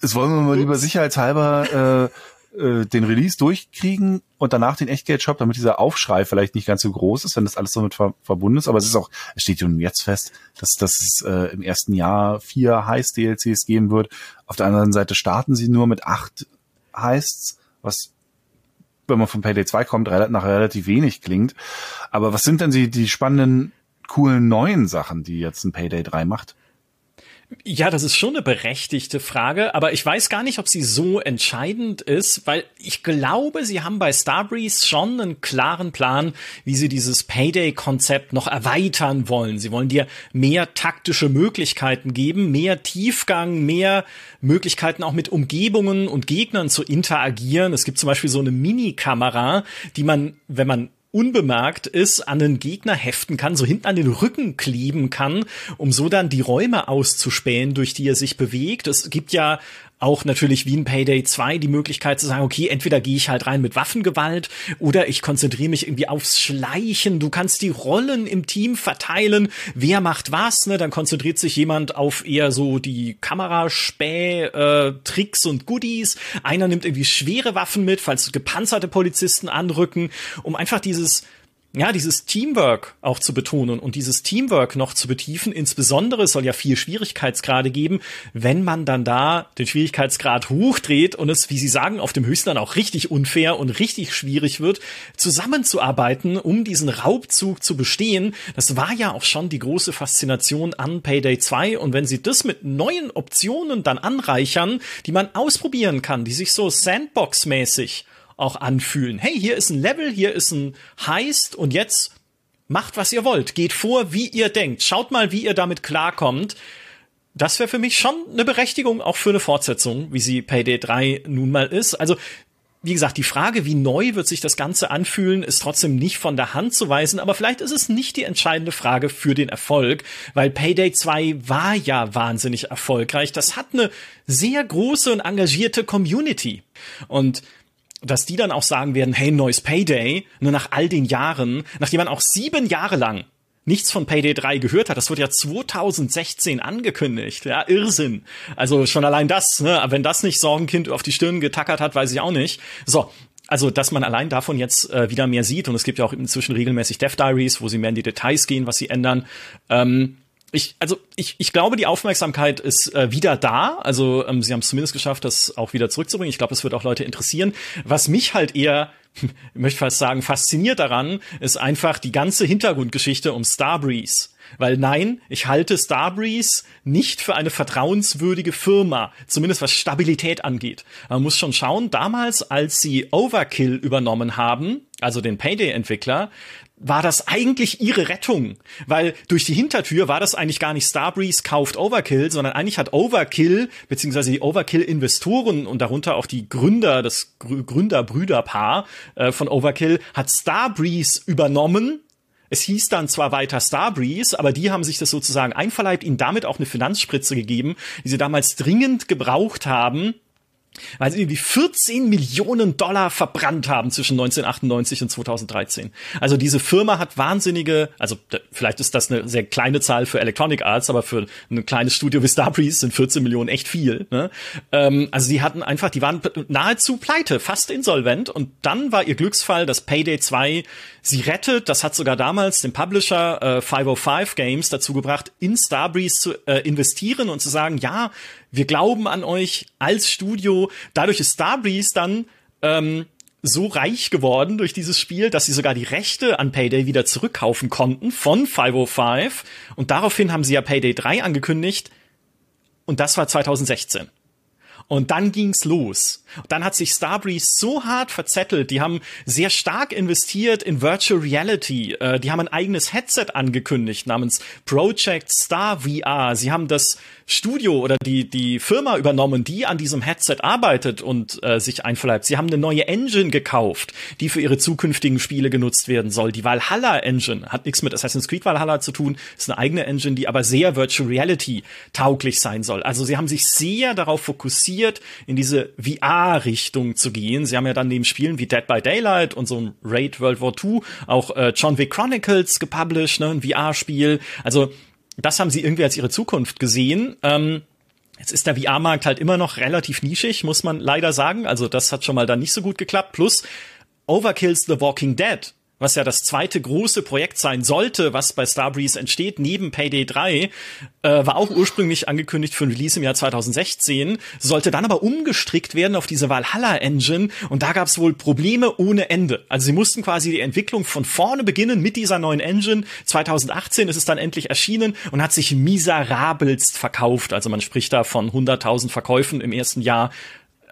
es wollen wir mal lieber sicherheitshalber äh, äh, den Release durchkriegen und danach den Echtgeld-Shop, damit dieser Aufschrei vielleicht nicht ganz so groß ist, wenn das alles so mit ver verbunden ist. Aber es ist auch, es steht schon jetzt fest, dass, dass es äh, im ersten Jahr vier Heist-DLCs geben wird. Auf der anderen Seite starten sie nur mit acht Heists, was wenn man von Payday 2 kommt, nach relativ wenig klingt. Aber was sind denn die, die spannenden, coolen neuen Sachen, die jetzt ein Payday 3 macht? Ja, das ist schon eine berechtigte Frage, aber ich weiß gar nicht, ob sie so entscheidend ist, weil ich glaube, sie haben bei Starbreeze schon einen klaren Plan, wie sie dieses Payday-Konzept noch erweitern wollen. Sie wollen dir mehr taktische Möglichkeiten geben, mehr Tiefgang, mehr Möglichkeiten auch mit Umgebungen und Gegnern zu interagieren. Es gibt zum Beispiel so eine Mini-Kamera, die man, wenn man unbemerkt ist, an den Gegner heften kann, so hinten an den Rücken kleben kann, um so dann die Räume auszuspähen, durch die er sich bewegt. Es gibt ja auch natürlich wie in Payday 2 die Möglichkeit zu sagen, okay, entweder gehe ich halt rein mit Waffengewalt oder ich konzentriere mich irgendwie aufs Schleichen. Du kannst die Rollen im Team verteilen. Wer macht was? Ne? Dann konzentriert sich jemand auf eher so die Kameraspäh, äh, und Goodies. Einer nimmt irgendwie schwere Waffen mit, falls gepanzerte Polizisten anrücken, um einfach dieses ja, dieses Teamwork auch zu betonen und dieses Teamwork noch zu betiefen. Insbesondere soll ja vier Schwierigkeitsgrade geben, wenn man dann da den Schwierigkeitsgrad hochdreht und es, wie Sie sagen, auf dem höchsten dann auch richtig unfair und richtig schwierig wird, zusammenzuarbeiten, um diesen Raubzug zu bestehen. Das war ja auch schon die große Faszination an Payday 2. Und wenn Sie das mit neuen Optionen dann anreichern, die man ausprobieren kann, die sich so Sandbox-mäßig auch anfühlen. Hey, hier ist ein Level, hier ist ein Heist und jetzt macht, was ihr wollt. Geht vor, wie ihr denkt. Schaut mal, wie ihr damit klarkommt. Das wäre für mich schon eine Berechtigung auch für eine Fortsetzung, wie sie Payday 3 nun mal ist. Also, wie gesagt, die Frage, wie neu wird sich das Ganze anfühlen, ist trotzdem nicht von der Hand zu weisen, aber vielleicht ist es nicht die entscheidende Frage für den Erfolg, weil Payday 2 war ja wahnsinnig erfolgreich. Das hat eine sehr große und engagierte Community. Und dass die dann auch sagen werden, hey, neues Payday, nur nach all den Jahren, nachdem man auch sieben Jahre lang nichts von Payday 3 gehört hat. Das wurde ja 2016 angekündigt. Ja, Irrsinn. Also schon allein das, ne? wenn das nicht Sorgenkind auf die Stirn getackert hat, weiß ich auch nicht. So. Also, dass man allein davon jetzt äh, wieder mehr sieht, und es gibt ja auch inzwischen regelmäßig Death Diaries, wo sie mehr in die Details gehen, was sie ändern. Ähm, ich, also ich, ich glaube, die Aufmerksamkeit ist äh, wieder da. Also ähm, sie haben es zumindest geschafft, das auch wieder zurückzubringen. Ich glaube, es wird auch Leute interessieren. Was mich halt eher, ich möchte fast sagen, fasziniert daran, ist einfach die ganze Hintergrundgeschichte um Starbreeze. Weil nein, ich halte Starbreeze nicht für eine vertrauenswürdige Firma, zumindest was Stabilität angeht. Man muss schon schauen, damals, als sie Overkill übernommen haben, also den Payday-Entwickler, war das eigentlich ihre Rettung, weil durch die Hintertür war das eigentlich gar nicht Starbreeze kauft Overkill, sondern eigentlich hat Overkill beziehungsweise die Overkill-Investoren und darunter auch die Gründer, das Gründerbrüderpaar äh, von Overkill hat Starbreeze übernommen. Es hieß dann zwar weiter Starbreeze, aber die haben sich das sozusagen einverleibt, ihnen damit auch eine Finanzspritze gegeben, die sie damals dringend gebraucht haben, weil sie irgendwie 14 Millionen Dollar verbrannt haben zwischen 1998 und 2013. Also diese Firma hat wahnsinnige, also vielleicht ist das eine sehr kleine Zahl für Electronic Arts, aber für ein kleines Studio wie Starbreeze sind 14 Millionen echt viel. Ne? Ähm, also die hatten einfach, die waren nahezu pleite, fast insolvent und dann war ihr Glücksfall, dass Payday 2 sie rettet. Das hat sogar damals den Publisher äh, 505 Games dazu gebracht, in Starbreeze zu äh, investieren und zu sagen, ja, wir glauben an euch als Studio. Dadurch ist Starbreeze dann ähm, so reich geworden durch dieses Spiel, dass sie sogar die Rechte an Payday wieder zurückkaufen konnten von 505. Und daraufhin haben sie ja Payday 3 angekündigt. Und das war 2016. Und dann ging's los. Dann hat sich Starbreeze so hart verzettelt. Die haben sehr stark investiert in Virtual Reality. Äh, die haben ein eigenes Headset angekündigt namens Project Star VR. Sie haben das Studio oder die, die Firma übernommen, die an diesem Headset arbeitet und äh, sich einverleibt. Sie haben eine neue Engine gekauft, die für ihre zukünftigen Spiele genutzt werden soll. Die Valhalla Engine hat nichts mit Assassin's Creed Valhalla zu tun, ist eine eigene Engine, die aber sehr Virtual Reality tauglich sein soll. Also sie haben sich sehr darauf fokussiert, in diese VR-Richtung zu gehen. Sie haben ja dann neben Spielen wie Dead by Daylight und so ein Raid World War II auch äh, John Wick Chronicles gepublished, ne, ein VR-Spiel. Also das haben sie irgendwie als ihre Zukunft gesehen. Ähm, Jetzt ist der VR-Markt halt immer noch relativ nischig, muss man leider sagen. Also das hat schon mal dann nicht so gut geklappt. Plus Overkills The Walking Dead was ja das zweite große Projekt sein sollte, was bei Starbreeze entsteht, neben Payday 3, äh, war auch ursprünglich angekündigt für ein Release im Jahr 2016, sollte dann aber umgestrickt werden auf diese Valhalla Engine und da gab es wohl Probleme ohne Ende. Also sie mussten quasi die Entwicklung von vorne beginnen mit dieser neuen Engine. 2018 ist es dann endlich erschienen und hat sich miserabelst verkauft. Also man spricht da von 100.000 Verkäufen im ersten Jahr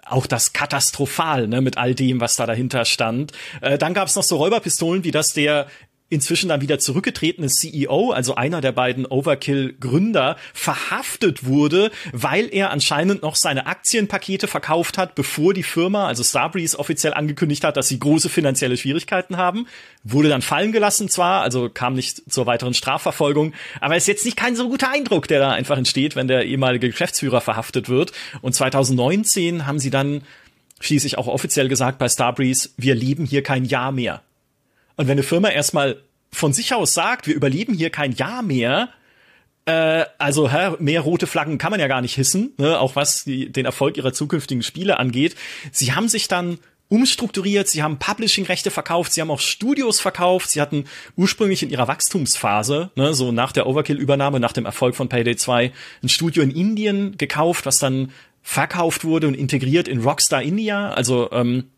auch das katastrophal, ne, mit all dem, was da dahinter stand. Äh, dann gab es noch so Räuberpistolen, wie das der inzwischen dann wieder zurückgetretene CEO, also einer der beiden Overkill-Gründer, verhaftet wurde, weil er anscheinend noch seine Aktienpakete verkauft hat, bevor die Firma, also Starbreeze, offiziell angekündigt hat, dass sie große finanzielle Schwierigkeiten haben. Wurde dann fallen gelassen zwar, also kam nicht zur weiteren Strafverfolgung, aber ist jetzt nicht kein so guter Eindruck, der da einfach entsteht, wenn der ehemalige Geschäftsführer verhaftet wird. Und 2019 haben sie dann schließlich auch offiziell gesagt bei Starbreeze, wir leben hier kein Jahr mehr. Und wenn eine Firma erstmal von sich aus sagt, wir überleben hier kein Jahr mehr, äh, also hä, mehr rote Flaggen kann man ja gar nicht hissen, ne, auch was die, den Erfolg ihrer zukünftigen Spiele angeht. Sie haben sich dann umstrukturiert, sie haben Publishing-Rechte verkauft, sie haben auch Studios verkauft, sie hatten ursprünglich in ihrer Wachstumsphase, ne, so nach der Overkill-Übernahme, nach dem Erfolg von Payday 2, ein Studio in Indien gekauft, was dann verkauft wurde und integriert in Rockstar India, also ähm,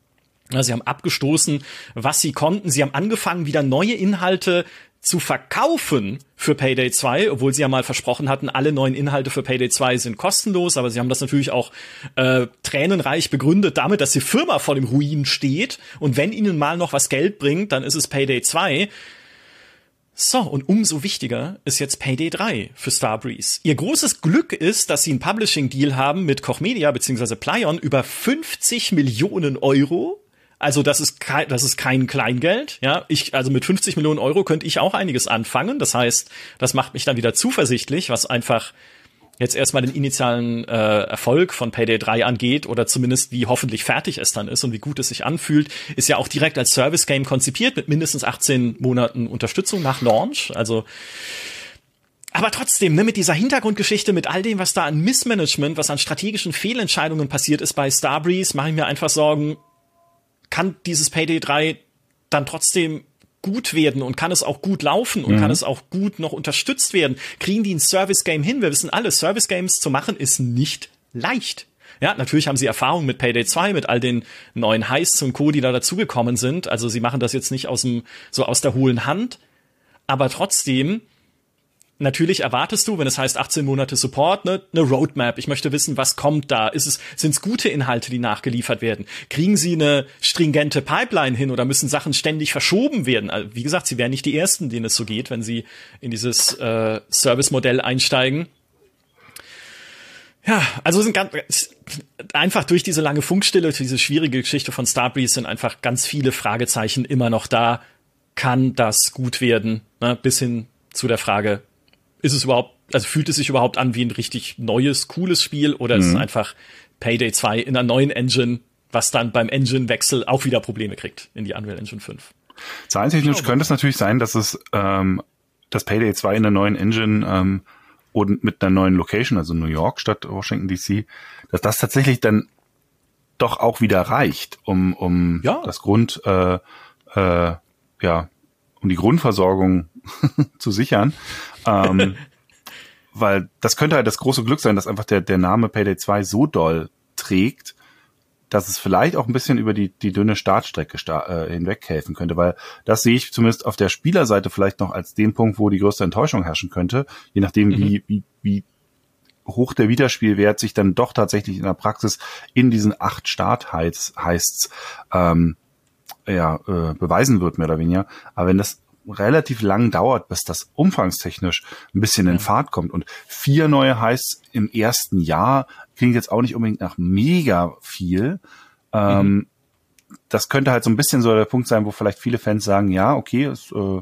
Sie haben abgestoßen, was sie konnten. Sie haben angefangen, wieder neue Inhalte zu verkaufen für Payday 2, obwohl sie ja mal versprochen hatten, alle neuen Inhalte für Payday 2 sind kostenlos, aber sie haben das natürlich auch äh, tränenreich begründet damit, dass die Firma vor dem Ruin steht und wenn ihnen mal noch was Geld bringt, dann ist es Payday 2. So, und umso wichtiger ist jetzt Payday 3 für Starbreeze. Ihr großes Glück ist, dass sie einen Publishing-Deal haben mit Koch Media bzw. Plyon über 50 Millionen Euro also das ist kein, das ist kein Kleingeld. Ja, ich also mit 50 Millionen Euro könnte ich auch einiges anfangen. Das heißt, das macht mich dann wieder zuversichtlich, was einfach jetzt erstmal den initialen äh, Erfolg von Payday 3 angeht oder zumindest wie hoffentlich fertig es dann ist und wie gut es sich anfühlt, ist ja auch direkt als Service Game konzipiert mit mindestens 18 Monaten Unterstützung nach Launch. Also aber trotzdem, ne, mit dieser Hintergrundgeschichte, mit all dem, was da an Missmanagement, was an strategischen Fehlentscheidungen passiert ist bei Starbreeze, mache ich mir einfach Sorgen, kann dieses Payday 3 dann trotzdem gut werden und kann es auch gut laufen und mhm. kann es auch gut noch unterstützt werden? Kriegen die ein Service Game hin? Wir wissen alle, Service Games zu machen ist nicht leicht. Ja, natürlich haben sie Erfahrung mit Payday 2, mit all den neuen Heists und Co., die da dazugekommen sind. Also sie machen das jetzt nicht aus dem, so aus der hohlen Hand. Aber trotzdem, Natürlich erwartest du, wenn es heißt 18 Monate Support, ne, eine Roadmap. Ich möchte wissen, was kommt da? Ist es, sind es gute Inhalte, die nachgeliefert werden? Kriegen sie eine stringente Pipeline hin oder müssen Sachen ständig verschoben werden? Also, wie gesagt, sie wären nicht die ersten, denen es so geht, wenn sie in dieses äh, Service-Modell einsteigen. Ja, also sind ganz einfach durch diese lange Funkstille, diese schwierige Geschichte von Starbreeze sind einfach ganz viele Fragezeichen immer noch da. Kann das gut werden? Ne? Bis hin zu der Frage, ist es überhaupt, also fühlt es sich überhaupt an wie ein richtig neues, cooles Spiel oder mhm. ist es mhm. einfach Payday 2 in einer neuen Engine, was dann beim Engine-Wechsel auch wieder Probleme kriegt in die Unreal Engine 5? Zahlentechnisch könnte es natürlich sein, dass es ähm, das Payday 2 in der neuen Engine ähm, und mit einer neuen Location, also New York statt Washington DC, dass das tatsächlich dann doch auch wieder reicht, um, um ja. das Grund, äh, äh, ja, um die Grundversorgung zu sichern. Ähm, weil das könnte halt das große Glück sein, dass einfach der, der Name Payday 2 so doll trägt, dass es vielleicht auch ein bisschen über die, die dünne Startstrecke sta äh, hinweg helfen könnte, weil das sehe ich zumindest auf der Spielerseite vielleicht noch als den Punkt, wo die größte Enttäuschung herrschen könnte, je nachdem, mhm. wie, wie, wie hoch der Wiederspielwert sich dann doch tatsächlich in der Praxis in diesen acht Start-Heists ähm, ja, äh, beweisen wird, mehr oder weniger. Aber wenn das relativ lang dauert, bis das umfangstechnisch ein bisschen in Fahrt kommt. Und vier neue heißt im ersten Jahr klingt jetzt auch nicht unbedingt nach mega viel. Ähm, mhm. Das könnte halt so ein bisschen so der Punkt sein, wo vielleicht viele Fans sagen, ja, okay, es äh,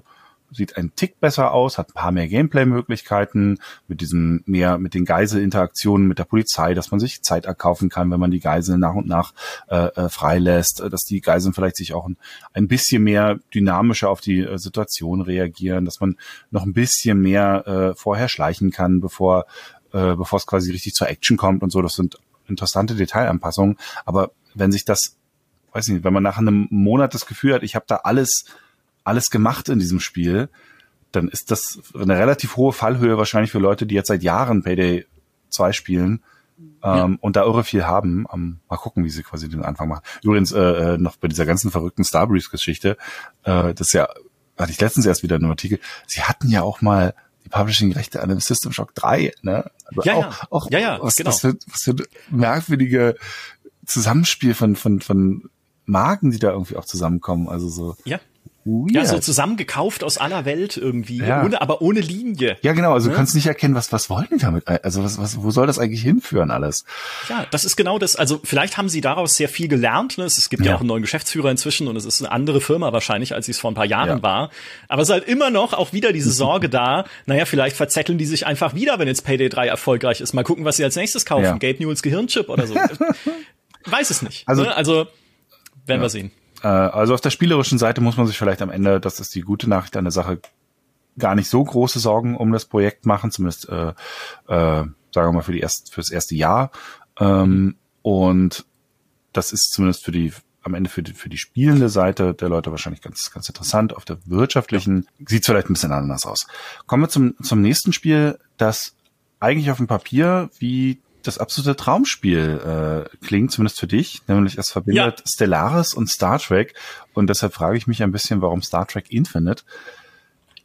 sieht ein Tick besser aus, hat ein paar mehr Gameplay-Möglichkeiten, mit diesem mehr, mit den Geiselinteraktionen mit der Polizei, dass man sich Zeit erkaufen kann, wenn man die Geiseln nach und nach äh, äh, freilässt, äh, dass die Geiseln vielleicht sich auch ein, ein bisschen mehr dynamischer auf die äh, Situation reagieren, dass man noch ein bisschen mehr äh, vorher schleichen kann, bevor äh, bevor es quasi richtig zur Action kommt und so. Das sind interessante Detailanpassungen. Aber wenn sich das, weiß nicht, wenn man nach einem Monat das Gefühl hat, ich habe da alles alles gemacht in diesem Spiel, dann ist das eine relativ hohe Fallhöhe wahrscheinlich für Leute, die jetzt seit Jahren Payday 2 spielen ja. ähm, und da irre viel haben. Um, mal gucken, wie sie quasi den Anfang machen. Übrigens äh, äh noch bei dieser ganzen verrückten Starbreeze-Geschichte, äh, das ist ja, hatte ich letztens erst wieder in einem Artikel, sie hatten ja auch mal die Publishing-Rechte an dem System Shock 3, ne? Also ja, auch, ja. auch ja, ja, was, genau. was, für, was für merkwürdige Zusammenspiel von, von, von Marken, die da irgendwie auch zusammenkommen. Also so. Ja. Weird. Ja, so zusammengekauft aus aller Welt irgendwie, Ja. ohne, aber ohne Linie. Ja, genau. Also du Ne? kannst nicht erkennen, was, was wollen die damit? Also was, was, wo soll das eigentlich hinführen alles? Ja, das ist genau das. Also vielleicht haben sie daraus sehr viel gelernt. Ne? Es gibt ja. Ja. auch einen neuen Geschäftsführer inzwischen und es ist eine andere Firma wahrscheinlich, als sie es vor ein paar Jahren Ja. war. Aber es ist halt immer noch auch wieder diese Sorge da. Naja, vielleicht verzetteln die sich einfach wieder, wenn jetzt Payday 3 erfolgreich ist. Mal gucken, was sie als nächstes kaufen. Gabe Newells Gehirnchip oder so. Weiß es nicht. Also- ne? also werden wir sehen. Äh, also auf der spielerischen Seite muss man sich vielleicht am Ende, das ist die gute Nachricht an der Sache, gar nicht so große Sorgen um das Projekt machen, zumindest äh, äh, sagen wir mal für die erst, fürs erste Jahr. Ähm, und das ist zumindest für die am Ende für die, für die spielende Seite der Leute wahrscheinlich ganz, ganz interessant. Auf der wirtschaftlichen sieht es vielleicht ein bisschen anders aus. Kommen wir zum, zum nächsten Spiel, das eigentlich auf dem Papier wie das absolute Traumspiel äh, klingt, zumindest für dich, nämlich es verbindet Stellaris und Star Trek. Und deshalb frage ich mich ein bisschen, warum Star Trek Infinite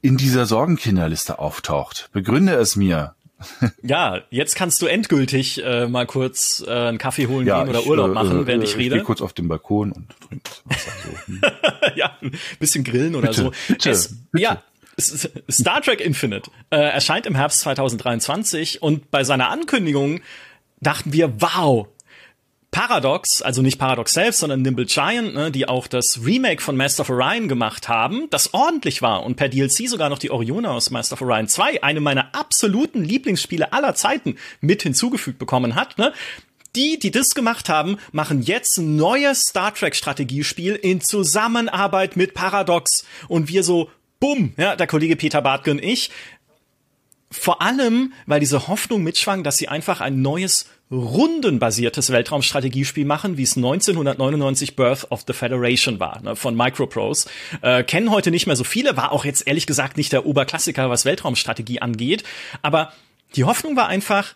in dieser Sorgenkinderliste auftaucht. Begründe es mir. Ja, jetzt kannst du endgültig äh, mal kurz äh, einen Kaffee holen gehen oder ich, Urlaub äh, machen, äh, während ich Ich rede. gehe kurz auf den Balkon und trinke Wasser. So. Hm. ja, ein bisschen grillen oder Bitte, so. bitte, es, bitte. Ja, Star Trek Infinite äh, erscheint im Herbst 2023 und bei seiner Ankündigung dachten wir, wow, Paradox, also nicht Paradox selbst, sondern Nimble Giant, ne, die auch das Remake von Master of Orion gemacht haben, das ordentlich war und per DLC sogar noch die Orione aus Master of Orion 2, eine meiner absoluten Lieblingsspiele aller Zeiten, mit hinzugefügt bekommen hat, ne? Die, die das gemacht haben, machen jetzt ein neues Star Trek Strategiespiel in Zusammenarbeit mit Paradox und wir so, bumm, ja, der Kollege Peter Bartke und ich, vor allem, weil diese Hoffnung mitschwang, dass sie einfach ein neues rundenbasiertes Weltraumstrategiespiel machen, wie es 1999 Birth of the Federation war, ne, von Microprose. Äh, kennen heute nicht mehr so viele, war auch jetzt ehrlich gesagt nicht der Oberklassiker, was Weltraumstrategie angeht. Aber die Hoffnung war einfach,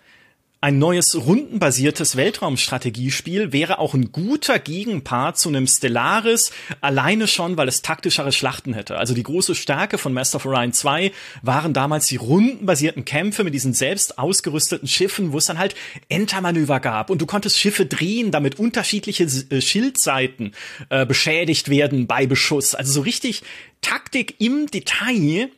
ein neues rundenbasiertes Weltraumstrategiespiel wäre auch ein guter Gegenpart zu einem Stellaris, alleine schon, weil es taktischere Schlachten hätte. Also die große Stärke von Master of Orion 2 waren damals die rundenbasierten Kämpfe mit diesen selbst ausgerüsteten Schiffen, wo es dann halt Entermanöver gab und du konntest Schiffe drehen, damit unterschiedliche äh, Schildseiten äh, beschädigt werden bei Beschuss. Also so richtig Taktik im Detail.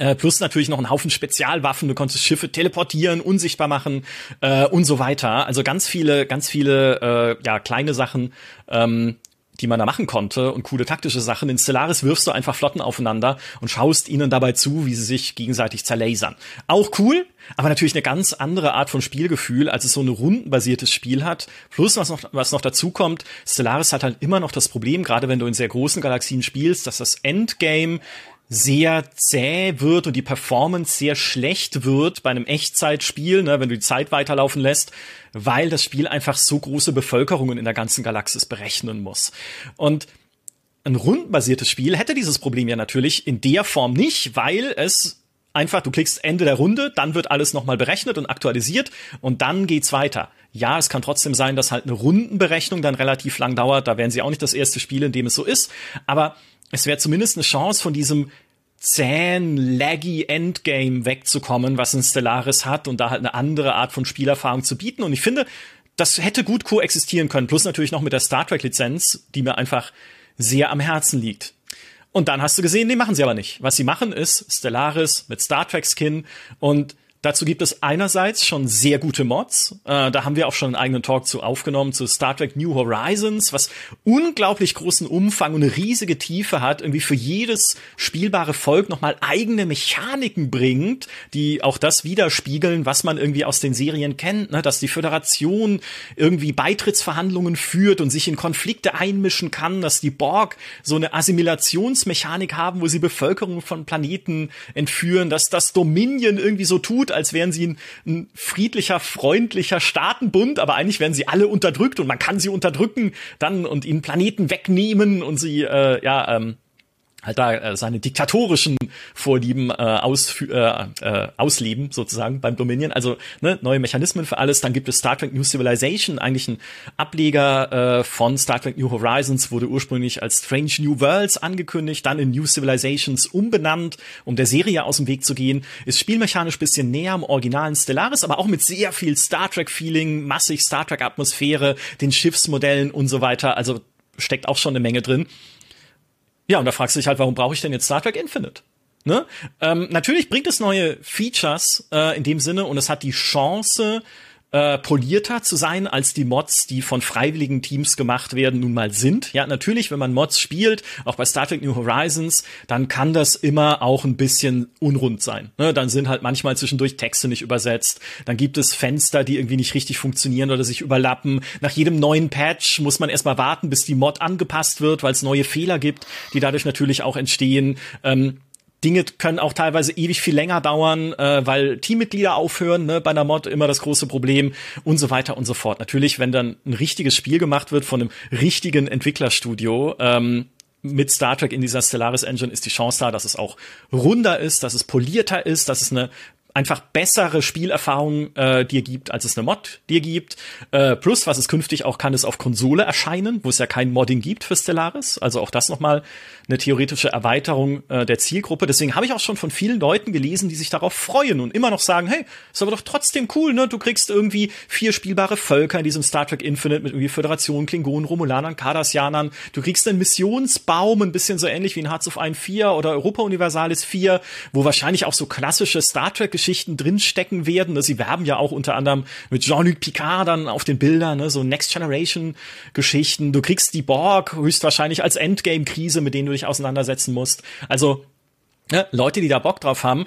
Äh, plus natürlich noch ein Haufen Spezialwaffen. Du konntest Schiffe teleportieren, unsichtbar machen äh, und so weiter. Also ganz viele, ganz viele äh, ja kleine Sachen, ähm, die man da machen konnte und coole taktische Sachen. In Stellaris wirfst du einfach Flotten aufeinander und schaust ihnen dabei zu, wie sie sich gegenseitig zerlasern. Auch cool, aber natürlich eine ganz andere Art von Spielgefühl, als es so ein rundenbasiertes Spiel hat. Plus, was noch, was noch dazu kommt, Stellaris hat halt immer noch das Problem, gerade wenn du in sehr großen Galaxien spielst, dass das Endgame sehr zäh wird und die Performance sehr schlecht wird bei einem Echtzeitspiel, ne, wenn du die Zeit weiterlaufen lässt, weil das Spiel einfach so große Bevölkerungen in der ganzen Galaxis berechnen muss. Und ein rundenbasiertes Spiel hätte dieses Problem ja natürlich in der Form nicht, weil es einfach, du klickst Ende der Runde, dann wird alles nochmal berechnet und aktualisiert und dann geht's weiter. Ja, es kann trotzdem sein, dass halt eine Rundenberechnung dann relativ lang dauert. Da wären sie auch nicht das erste Spiel, in dem es so ist. Aber es wäre zumindest eine Chance von diesem zähen, laggy Endgame wegzukommen, was ein Stellaris hat und da halt eine andere Art von Spielerfahrung zu bieten. Und ich finde, das hätte gut koexistieren können. Plus natürlich noch mit der Star Trek Lizenz, die mir einfach sehr am Herzen liegt. Und dann hast du gesehen, nee, machen sie aber nicht. Was sie machen ist Stellaris mit Star Trek Skin und Dazu gibt es einerseits schon sehr gute Mods. Äh, da haben wir auch schon einen eigenen Talk zu aufgenommen zu Star Trek New Horizons, was unglaublich großen Umfang und eine riesige Tiefe hat, irgendwie für jedes spielbare Volk nochmal eigene Mechaniken bringt, die auch das widerspiegeln, was man irgendwie aus den Serien kennt, ne? dass die Föderation irgendwie Beitrittsverhandlungen führt und sich in Konflikte einmischen kann, dass die Borg so eine Assimilationsmechanik haben, wo sie Bevölkerung von Planeten entführen, dass das Dominion irgendwie so tut, als wären sie ein, ein friedlicher, freundlicher Staatenbund, aber eigentlich werden sie alle unterdrückt und man kann sie unterdrücken dann und ihnen Planeten wegnehmen und sie äh, ja ähm, halt da äh, seine diktatorischen Vorlieben äh, aus, äh, äh, ausleben, sozusagen beim Dominion. Also ne, neue Mechanismen für alles. Dann gibt es Star Trek New Civilization, eigentlich ein Ableger äh, von Star Trek New Horizons, wurde ursprünglich als Strange New Worlds angekündigt, dann in New Civilizations umbenannt, um der Serie aus dem Weg zu gehen. Ist spielmechanisch bisschen näher am originalen Stellaris, aber auch mit sehr viel Star Trek-Feeling, massig Star Trek-Atmosphäre, den Schiffsmodellen und so weiter. Also steckt auch schon eine Menge drin. Ja, und da fragst du dich halt, warum brauche ich denn jetzt Star Trek Infinite? Ne? Ähm, natürlich bringt es neue Features äh, in dem Sinne und es hat die Chance, äh, polierter zu sein als die Mods, die von freiwilligen Teams gemacht werden, nun mal sind. Ja, natürlich, wenn man Mods spielt, auch bei Star Trek New Horizons, dann kann das immer auch ein bisschen unrund sein. Ne? Dann sind halt manchmal zwischendurch Texte nicht übersetzt. Dann gibt es Fenster, die irgendwie nicht richtig funktionieren oder sich überlappen. Nach jedem neuen Patch muss man erstmal warten, bis die Mod angepasst wird, weil es neue Fehler gibt, die dadurch natürlich auch entstehen. Ähm, Dinge können auch teilweise ewig viel länger dauern, äh, weil Teammitglieder aufhören, ne, bei einer Mod immer das große Problem und so weiter und so fort. Natürlich, wenn dann ein richtiges Spiel gemacht wird von einem richtigen Entwicklerstudio, ähm, mit Star Trek in dieser Stellaris Engine ist die Chance da, dass es auch runder ist, dass es polierter ist, dass es eine einfach bessere Spielerfahrung äh, dir gibt, als es eine Mod dir gibt. Äh, plus, was es künftig auch kann, ist auf Konsole erscheinen, wo es ja kein Modding gibt für Stellaris. Also auch das nochmal eine theoretische Erweiterung äh, der Zielgruppe. Deswegen habe ich auch schon von vielen Leuten gelesen, die sich darauf freuen und immer noch sagen, hey, ist aber doch trotzdem cool, ne? Du kriegst irgendwie vier spielbare Völker in diesem Star Trek Infinite mit irgendwie Föderation, Klingonen, Romulanern, Cardassianern. Du kriegst einen Missionsbaum, ein bisschen so ähnlich wie in Hearts of Iron 4 oder Europa Universalis 4, wo wahrscheinlich auch so klassische Star Trek Geschichten drinstecken werden. Sie werben ja auch unter anderem mit Jean-Luc Picard dann auf den Bildern, ne? so Next Generation Geschichten. Du kriegst die Borg höchstwahrscheinlich als Endgame-Krise, mit denen du dich auseinandersetzen musst. Also ne? Leute, die da Bock drauf haben,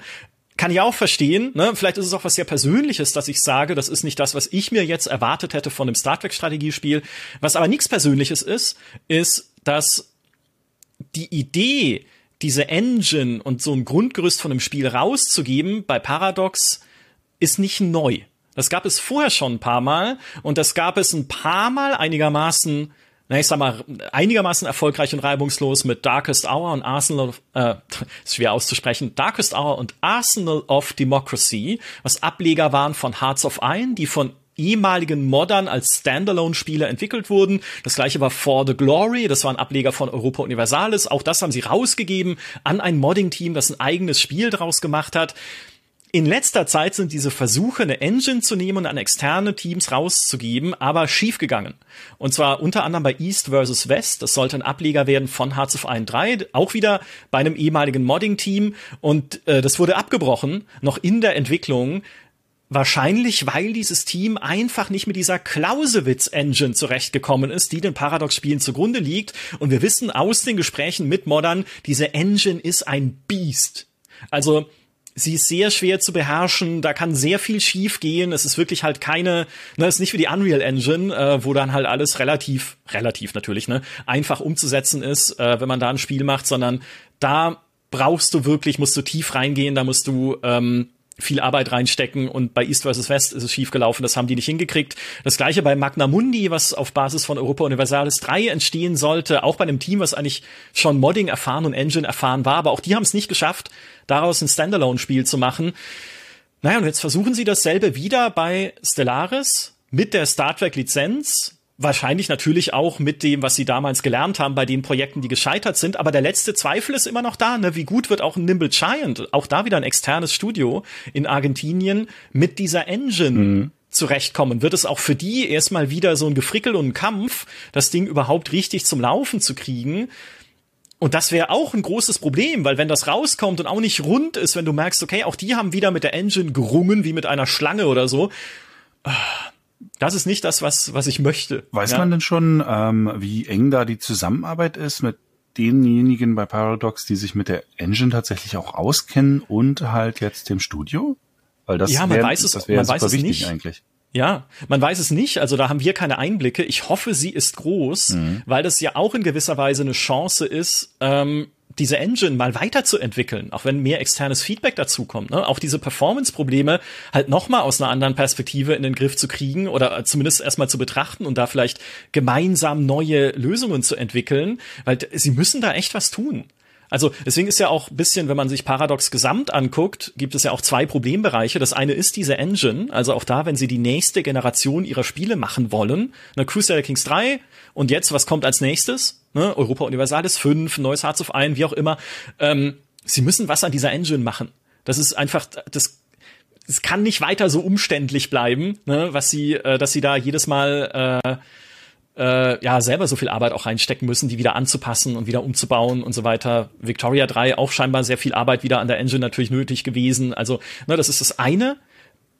kann ich auch verstehen. Ne? Vielleicht ist es auch was sehr Persönliches, dass ich sage, das ist nicht das, was ich mir jetzt erwartet hätte von einem Star Trek Strategiespiel. Was aber nichts Persönliches ist, ist, dass die Idee, diese Engine und so ein Grundgerüst von einem Spiel rauszugeben bei Paradox ist nicht neu. Das gab es vorher schon ein paar Mal und das gab es ein paar Mal einigermaßen, na ich sag mal, einigermaßen erfolgreich und reibungslos mit Darkest Hour und Arsenal, äh, ist schwer auszusprechen, Darkest Hour und Arsenal of Democracy, was Ableger waren von Hearts of Iron, die von ehemaligen Modern als Standalone-Spiele entwickelt wurden. Das gleiche war For the Glory, das war ein Ableger von Europa Universalis. Auch das haben sie rausgegeben an ein Modding-Team, das ein eigenes Spiel draus gemacht hat. In letzter Zeit sind diese Versuche, eine Engine zu nehmen und an externe Teams rauszugeben, aber schiefgegangen. Und zwar unter anderem bei East vs. West. Das sollte ein Ableger werden von Hearts of Iron 3, auch wieder bei einem ehemaligen Modding-Team. Und äh, das wurde abgebrochen, noch in der Entwicklung. Wahrscheinlich, weil dieses Team einfach nicht mit dieser Clausewitz-Engine zurechtgekommen ist, die den Paradox-Spielen zugrunde liegt. Und wir wissen aus den Gesprächen mit Modern, diese Engine ist ein Beast. Also, sie ist sehr schwer zu beherrschen, da kann sehr viel schief gehen. Es ist wirklich halt keine, ne, es ist nicht wie die Unreal Engine, äh, wo dann halt alles relativ, relativ natürlich, ne, einfach umzusetzen ist, äh, wenn man da ein Spiel macht, sondern da brauchst du wirklich, musst du tief reingehen, da musst du ähm, viel Arbeit reinstecken und bei East vs. West ist es schief gelaufen, das haben die nicht hingekriegt. Das gleiche bei Magna Mundi, was auf Basis von Europa Universalis 3 entstehen sollte, auch bei einem Team, was eigentlich schon Modding erfahren und Engine erfahren war, aber auch die haben es nicht geschafft, daraus ein Standalone-Spiel zu machen. Naja, und jetzt versuchen sie dasselbe wieder bei Stellaris mit der Star Trek Lizenz, Wahrscheinlich natürlich auch mit dem, was sie damals gelernt haben bei den Projekten, die gescheitert sind. Aber der letzte Zweifel ist immer noch da. Ne? Wie gut wird auch ein Nimble Giant, auch da wieder ein externes Studio in Argentinien, mit dieser Engine mhm. zurechtkommen? Wird es auch für die erstmal wieder so ein Gefrickel und ein Kampf, das Ding überhaupt richtig zum Laufen zu kriegen? Und das wäre auch ein großes Problem, weil wenn das rauskommt und auch nicht rund ist, wenn du merkst, okay, auch die haben wieder mit der Engine gerungen, wie mit einer Schlange oder so, das ist nicht das, was, was ich möchte. Weiß ja? man denn schon, ähm, wie eng da die Zusammenarbeit ist mit denjenigen bei Paradox, die sich mit der Engine tatsächlich auch auskennen und halt jetzt dem Studio? Weil das ja, man wär, weiß es, das man weiß es nicht. eigentlich. Ja, man weiß es nicht, also da haben wir keine Einblicke. Ich hoffe, sie ist groß, mhm. weil das ja auch in gewisser Weise eine Chance ist, ähm, diese Engine mal weiterzuentwickeln, auch wenn mehr externes Feedback dazukommt, ne? auch diese Performance-Probleme halt nochmal aus einer anderen Perspektive in den Griff zu kriegen oder zumindest erstmal zu betrachten und da vielleicht gemeinsam neue Lösungen zu entwickeln, weil sie müssen da echt was tun. Also deswegen ist ja auch ein bisschen, wenn man sich Paradox gesamt anguckt, gibt es ja auch zwei Problembereiche. Das eine ist diese Engine, also auch da, wenn sie die nächste Generation ihrer Spiele machen wollen, ne, Crusader Kings 3 und jetzt, was kommt als nächstes? Ne, Europa Universalis 5, neues Hearts of Iron, wie auch immer. Ähm, sie müssen was an dieser Engine machen. Das ist einfach, das es kann nicht weiter so umständlich bleiben, ne, was sie, äh, dass sie da jedes Mal äh, äh, ja selber so viel Arbeit auch reinstecken müssen, die wieder anzupassen und wieder umzubauen und so weiter. Victoria 3 auch scheinbar sehr viel Arbeit wieder an der Engine natürlich nötig gewesen. Also, ne, das ist das eine.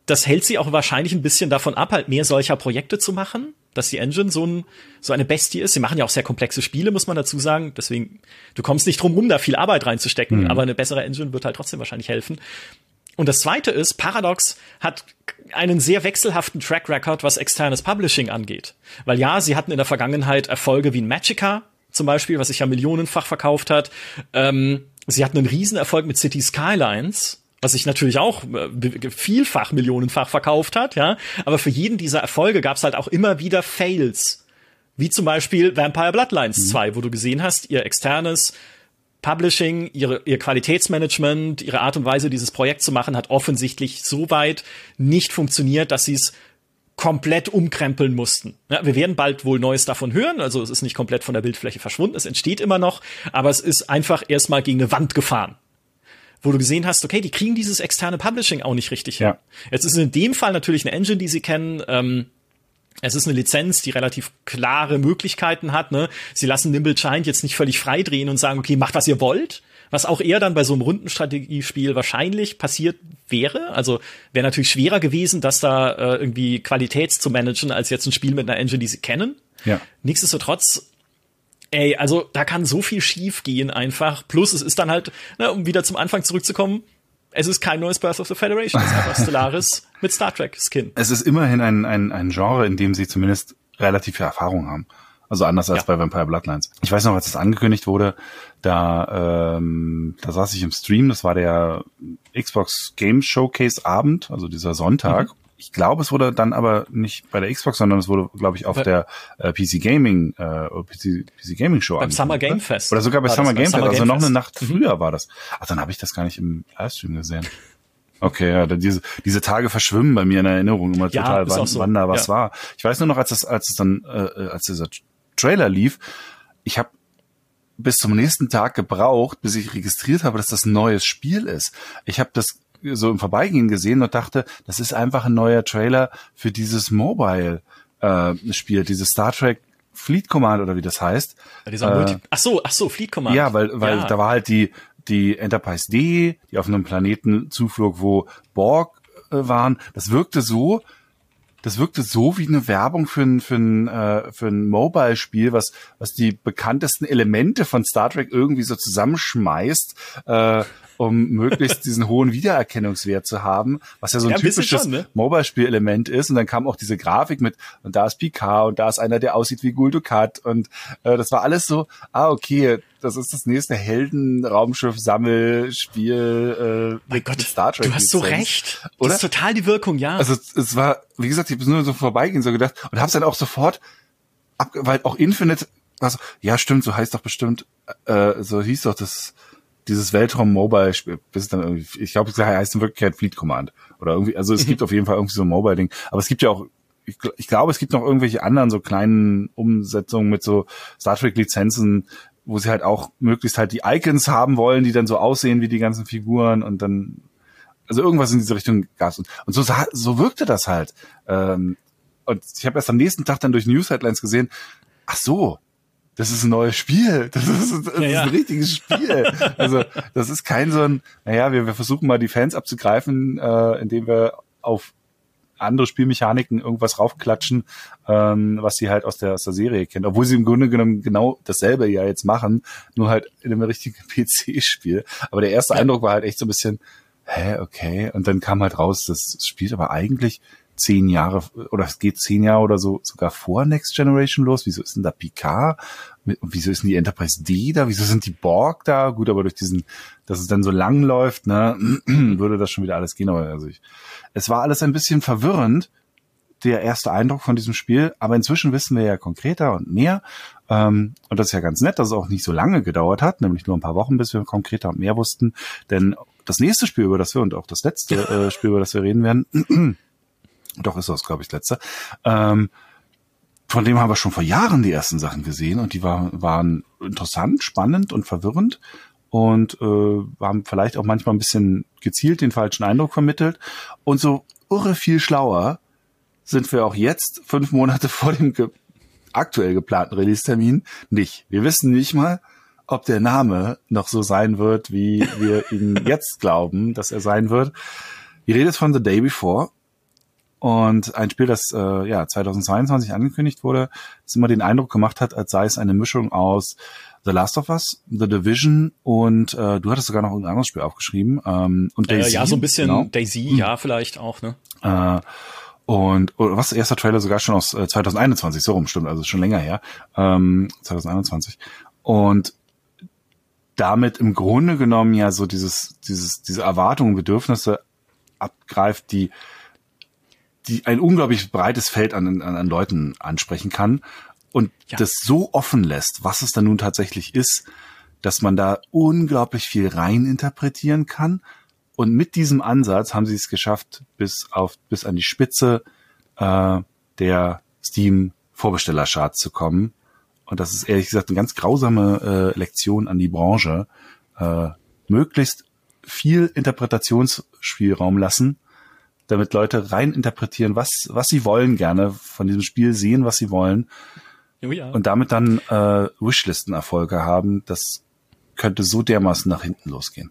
Das hält sie auch wahrscheinlich ein bisschen davon ab, halt mehr solcher Projekte zu machen, dass die Engine so, ein, so eine Bestie ist. Sie machen ja auch sehr komplexe Spiele, muss man dazu sagen. Deswegen, du kommst nicht drum rum, da viel Arbeit reinzustecken, mhm. aber eine bessere Engine wird halt trotzdem wahrscheinlich helfen. Und das zweite ist, Paradox hat einen sehr wechselhaften Track Record, was externes Publishing angeht. Weil ja, sie hatten in der Vergangenheit Erfolge wie ein Magica zum Beispiel, was sich ja millionenfach verkauft hat. Ähm, sie hatten einen Riesenerfolg mit City Skylines, was sich natürlich auch äh, vielfach millionenfach verkauft hat, ja. Aber für jeden dieser Erfolge gab es halt auch immer wieder Fails. Wie zum Beispiel Vampire Bloodlines mhm. 2, wo du gesehen hast, ihr externes Publishing, ihre, ihr Qualitätsmanagement, ihre Art und Weise, dieses Projekt zu machen, hat offensichtlich so weit nicht funktioniert, dass sie es komplett umkrempeln mussten. Ja, wir werden bald wohl Neues davon hören, also es ist nicht komplett von der Bildfläche verschwunden, es entsteht immer noch, aber es ist einfach erstmal gegen eine Wand gefahren. Wo du gesehen hast, okay, die kriegen dieses externe Publishing auch nicht richtig hin. Ja. Jetzt ist in dem Fall natürlich eine Engine, die sie kennen, ähm, es ist eine Lizenz, die relativ klare Möglichkeiten hat. Ne? Sie lassen Nimble Giant jetzt nicht völlig frei drehen und sagen, okay, macht was ihr wollt. Was auch eher dann bei so einem Rundenstrategiespiel wahrscheinlich passiert wäre. Also wäre natürlich schwerer gewesen, das da äh, irgendwie Qualitäts zu managen, als jetzt ein Spiel mit einer Engine, die sie kennen. Ja. Nichtsdestotrotz ey, also da kann so viel schief gehen einfach. Plus es ist dann halt, ne, um wieder zum Anfang zurückzukommen, es ist kein neues Birth of the Federation, es ist einfach Stellaris mit Star Trek Skin. Es ist immerhin ein, ein, ein Genre, in dem sie zumindest relativ viel Erfahrung haben. Also anders als ja. bei Vampire Bloodlines. Ich weiß noch, als es angekündigt wurde, da, ähm, da saß ich im Stream, das war der Xbox Game Showcase Abend, also dieser Sonntag. Mhm ich glaube, es wurde dann aber nicht bei der Xbox, sondern es wurde, glaube ich, auf bei, der äh, PC Gaming äh, PC, PC Gaming Show Beim Summer Game Fest. Oder sogar bei Summer Game Fest, also Game noch Fest. eine Nacht mhm. früher war das. Ach, dann habe ich das gar nicht im Livestream gesehen. Okay, ja, diese, diese Tage verschwimmen bei mir in Erinnerung immer ja, total, wann, so. wann da was ja. war. Ich weiß nur noch, als es, als es dann, äh, als dieser Trailer lief, ich habe bis zum nächsten Tag gebraucht, bis ich registriert habe, dass das ein neues Spiel ist. Ich habe das so im Vorbeigehen gesehen und dachte, das ist einfach ein neuer Trailer für dieses Mobile-Spiel, äh, dieses Star Trek Fleet Command oder wie das heißt. Äh, ach so, ach so, Fleet Command. Ja, weil, weil ja. da war halt die, die Enterprise D, die auf einem Planeten zuflog, wo Borg äh, waren. Das wirkte so, das wirkte so wie eine Werbung für ein, für ein, äh, für ein Mobile-Spiel, was, was die bekanntesten Elemente von Star Trek irgendwie so zusammenschmeißt. Äh, um möglichst diesen hohen Wiedererkennungswert zu haben, was ja so ein ja, typisches ne? Mobile-Spielelement ist. Und dann kam auch diese Grafik mit, und da ist Picard und da ist einer, der aussieht wie Gul Dukat. Und äh, das war alles so, ah, okay, das ist das nächste Helden-Raumschiff-Sammelspiel äh, mit, Gott, Star Trek. Du hast so recht. Oder? Das ist total die Wirkung, ja. Also es war, wie gesagt, ich habe nur so vorbeigehen so gedacht und hab's dann auch sofort ab, weil auch Infinite war so, ja stimmt, so heißt doch bestimmt, äh, so hieß doch das dieses Weltraum-Mobile-Spiel, bis dann irgendwie, ich glaube, es heißt in Wirklichkeit Fleet Command. Oder irgendwie, also es mhm. gibt auf jeden Fall irgendwie so ein Mobile-Ding. Aber es gibt ja auch, ich, ich glaube, es gibt noch irgendwelche anderen so kleinen Umsetzungen mit so Star Trek-Lizenzen, wo sie halt auch möglichst halt die Icons haben wollen, die dann so aussehen wie die ganzen Figuren und dann, also irgendwas in diese Richtung gab's. Und, und so, so wirkte das halt. Ähm, und ich habe erst am nächsten Tag dann durch News Headlines gesehen, ach so, das ist ein neues Spiel. Das ist, das ja, ist ein richtiges Spiel. also das ist kein so ein, naja, wir, wir versuchen mal die Fans abzugreifen, äh, indem wir auf andere Spielmechaniken irgendwas raufklatschen, ähm, was sie halt aus der, aus der Serie kennen. Obwohl sie im Grunde genommen genau dasselbe ja jetzt machen, nur halt in einem richtigen PC-Spiel. Aber der erste ja. Eindruck war halt echt so ein bisschen, hä, okay. Und dann kam halt raus, das spielt aber eigentlich zehn Jahre oder es geht zehn Jahre oder so sogar vor Next Generation los. Wieso ist denn da Picard? Wieso ist denn die Enterprise D da? Wieso sind die Borg da? Gut, aber durch diesen, dass es dann so lang läuft, ne, würde das schon wieder alles gehen. Aber also ich, es war alles ein bisschen verwirrend, der erste Eindruck von diesem Spiel. Aber inzwischen wissen wir ja konkreter und mehr. Ähm, und das ist ja ganz nett, dass es auch nicht so lange gedauert hat, nämlich nur ein paar Wochen, bis wir konkreter und mehr wussten. Denn das nächste Spiel, über das wir und auch das letzte äh, Spiel, über das wir reden werden, doch ist das, glaube ich, letzte, ähm, von dem haben wir schon vor Jahren die ersten Sachen gesehen und die war, waren interessant, spannend und verwirrend und äh, haben vielleicht auch manchmal ein bisschen gezielt den falschen Eindruck vermittelt. Und so irre viel schlauer sind wir auch jetzt, fünf Monate vor dem ge aktuell geplanten Release-Termin, nicht. Wir wissen nicht mal, ob der Name noch so sein wird, wie wir ihn jetzt glauben, dass er sein wird. Die Rede ist von The Day Before und ein Spiel, das äh, ja 2022 angekündigt wurde, das immer den Eindruck gemacht hat, als sei es eine Mischung aus The Last of Us, The Division und äh, du hattest sogar noch ein anderes Spiel aufgeschrieben ähm, und Daisy. Äh, ja, so ein bisschen genau. Daisy, hm. ja, vielleicht auch, ne? Äh, und oh, was erster Trailer sogar schon aus äh, 2021, so rum stimmt, also schon länger her, ähm, 2021. Und damit im Grunde genommen ja so dieses, dieses, diese Erwartungen, Bedürfnisse abgreift, die die ein unglaublich breites Feld an, an, an Leuten ansprechen kann und ja. das so offen lässt, was es dann nun tatsächlich ist, dass man da unglaublich viel rein interpretieren kann. Und mit diesem Ansatz haben sie es geschafft, bis auf bis an die Spitze äh, der Steam Vorbestellercharts zu kommen. Und das ist ehrlich gesagt eine ganz grausame äh, Lektion an die Branche. Äh, möglichst viel Interpretationsspielraum lassen damit Leute rein interpretieren, was, was sie wollen gerne von diesem Spiel, sehen, was sie wollen. Oh ja. Und damit dann äh, Wishlisten-Erfolge haben, das könnte so dermaßen nach hinten losgehen.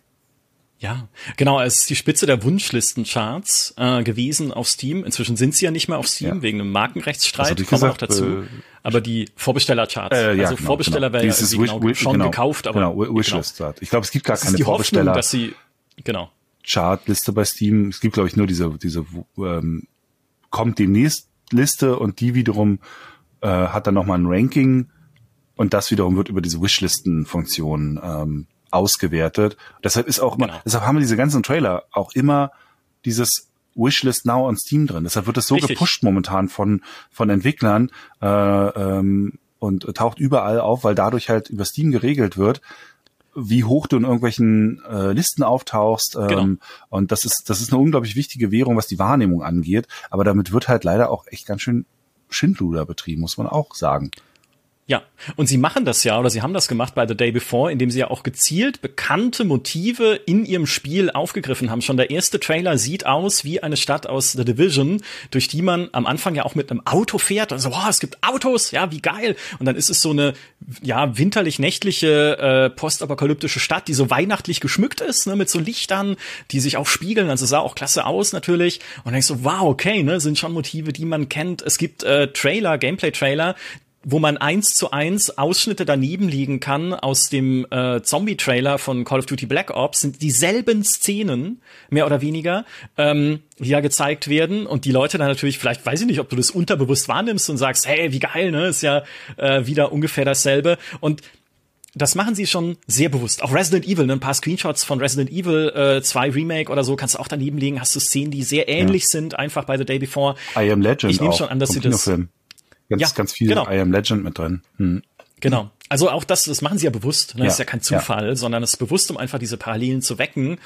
Ja, genau, es ist die Spitze der Wunschlistencharts äh, gewesen auf Steam. Inzwischen sind sie ja nicht mehr auf Steam, ja. wegen einem Markenrechtsstreit, kommen wir noch dazu. Äh, aber die Vorbestellercharts, äh, ja, also genau, Vorbesteller genau. wäre ja genau, schon genau, gekauft, aber genau, Wishlist. Genau. Ich glaube, es gibt gar keine Vorbesteller. Hoffnung, dass sie, genau. Chartliste bei Steam. Es gibt, glaube ich, nur diese, diese ähm, kommt demnächst Liste und die wiederum äh, hat dann nochmal ein Ranking und das wiederum wird über diese Wishlisten-Funktion ähm, ausgewertet. Deshalb ist auch immer, genau. deshalb haben wir diese ganzen Trailer auch immer dieses Wishlist Now on Steam drin. Deshalb wird es so Richtig. gepusht momentan von von Entwicklern äh, ähm, und taucht überall auf, weil dadurch halt über Steam geregelt wird, wie hoch du in irgendwelchen äh, Listen auftauchst. Ähm, genau. Und das ist, das ist eine unglaublich wichtige Währung, was die Wahrnehmung angeht. Aber damit wird halt leider auch echt ganz schön Schindluder betrieben, muss man auch sagen. Ja, und sie machen das ja, oder sie haben das gemacht bei The Day Before, indem sie ja auch gezielt bekannte Motive in ihrem Spiel aufgegriffen haben. Schon der erste Trailer sieht aus wie eine Stadt aus The Division, durch die man am Anfang ja auch mit einem Auto fährt. Also, wow, es gibt Autos, ja, wie geil. Und dann ist es so eine, ja, winterlich-nächtliche, äh, postapokalyptische Stadt, die so weihnachtlich geschmückt ist, ne, mit so Lichtern, die sich auch spiegeln. Also sah auch klasse aus natürlich. Und dann denkst du, wow, okay, ne, sind schon Motive, die man kennt. Es gibt äh, Trailer, Gameplay-Trailer, wo man eins zu eins Ausschnitte daneben liegen kann aus dem äh, Zombie-Trailer von Call of Duty Black Ops, sind dieselben Szenen, mehr oder weniger, ähm, die ja gezeigt werden und die Leute dann natürlich, vielleicht weiß ich nicht, ob du das unterbewusst wahrnimmst und sagst, hey, wie geil, ne, ist ja äh, wieder ungefähr dasselbe und das machen sie schon sehr bewusst. Auch Resident Evil, ne, ein paar Screenshots von Resident Evil äh, 2 Remake oder so kannst du auch daneben legen. Hast du Szenen, die sehr ähnlich ja. sind, einfach bei The Day Before. I Am Legend Ich nehme schon an, dass sie das ganz, ja, ganz viel genau. I Am Legend mit drin. Hm. Genau. Also auch das, das machen sie ja bewusst. Ne? Ja, das ist ja kein Zufall, ja. sondern es ist bewusst, um einfach diese Parallelen zu wecken.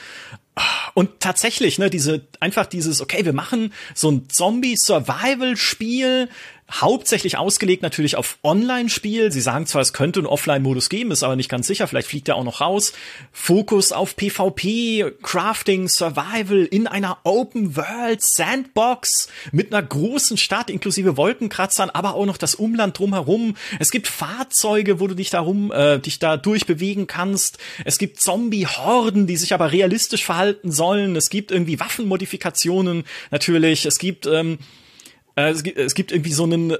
Und tatsächlich, ne, diese, einfach dieses, okay, wir machen so ein Zombie-Survival-Spiel, hauptsächlich ausgelegt natürlich auf Online-Spiel. Sie sagen zwar, es könnte einen Offline-Modus geben, ist aber nicht ganz sicher, vielleicht fliegt er auch noch raus. Fokus auf PvP, Crafting, Survival in einer Open-World-Sandbox mit einer großen Stadt inklusive Wolkenkratzern, aber auch noch das Umland drumherum. Es gibt Fahrzeuge, wo du dich darum, äh, dich da durchbewegen kannst. Es gibt Zombie-Horden, die sich aber realistisch verhalten sollen. Es gibt irgendwie Waffenmodifikationen natürlich. Es gibt ähm, äh, es gibt, es gibt irgendwie so einen,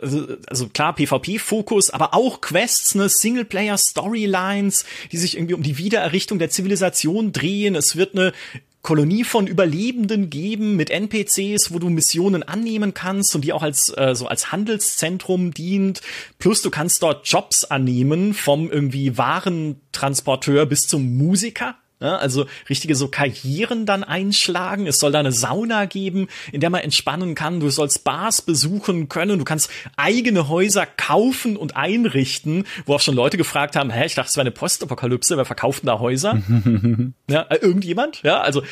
also klar, PvP-Fokus, aber auch Quests, ne, Singleplayer-Storylines, die sich irgendwie um die Wiedererrichtung der Zivilisation drehen. Es wird eine Kolonie von Überlebenden geben mit NPCs, wo du Missionen annehmen kannst und die auch als äh, so als Handelszentrum dient. Plus du kannst dort Jobs annehmen vom irgendwie Warentransporteur bis zum Musiker also richtige so Karrieren dann einschlagen. Es soll da eine Sauna geben, in der man entspannen kann. Du sollst Bars besuchen können. Du kannst eigene Häuser kaufen und einrichten, wo auch schon Leute gefragt haben, hä, ich dachte, es wäre eine Postapokalypse, wer verkauft denn da Häuser? ja, äh, irgendjemand? Ja, also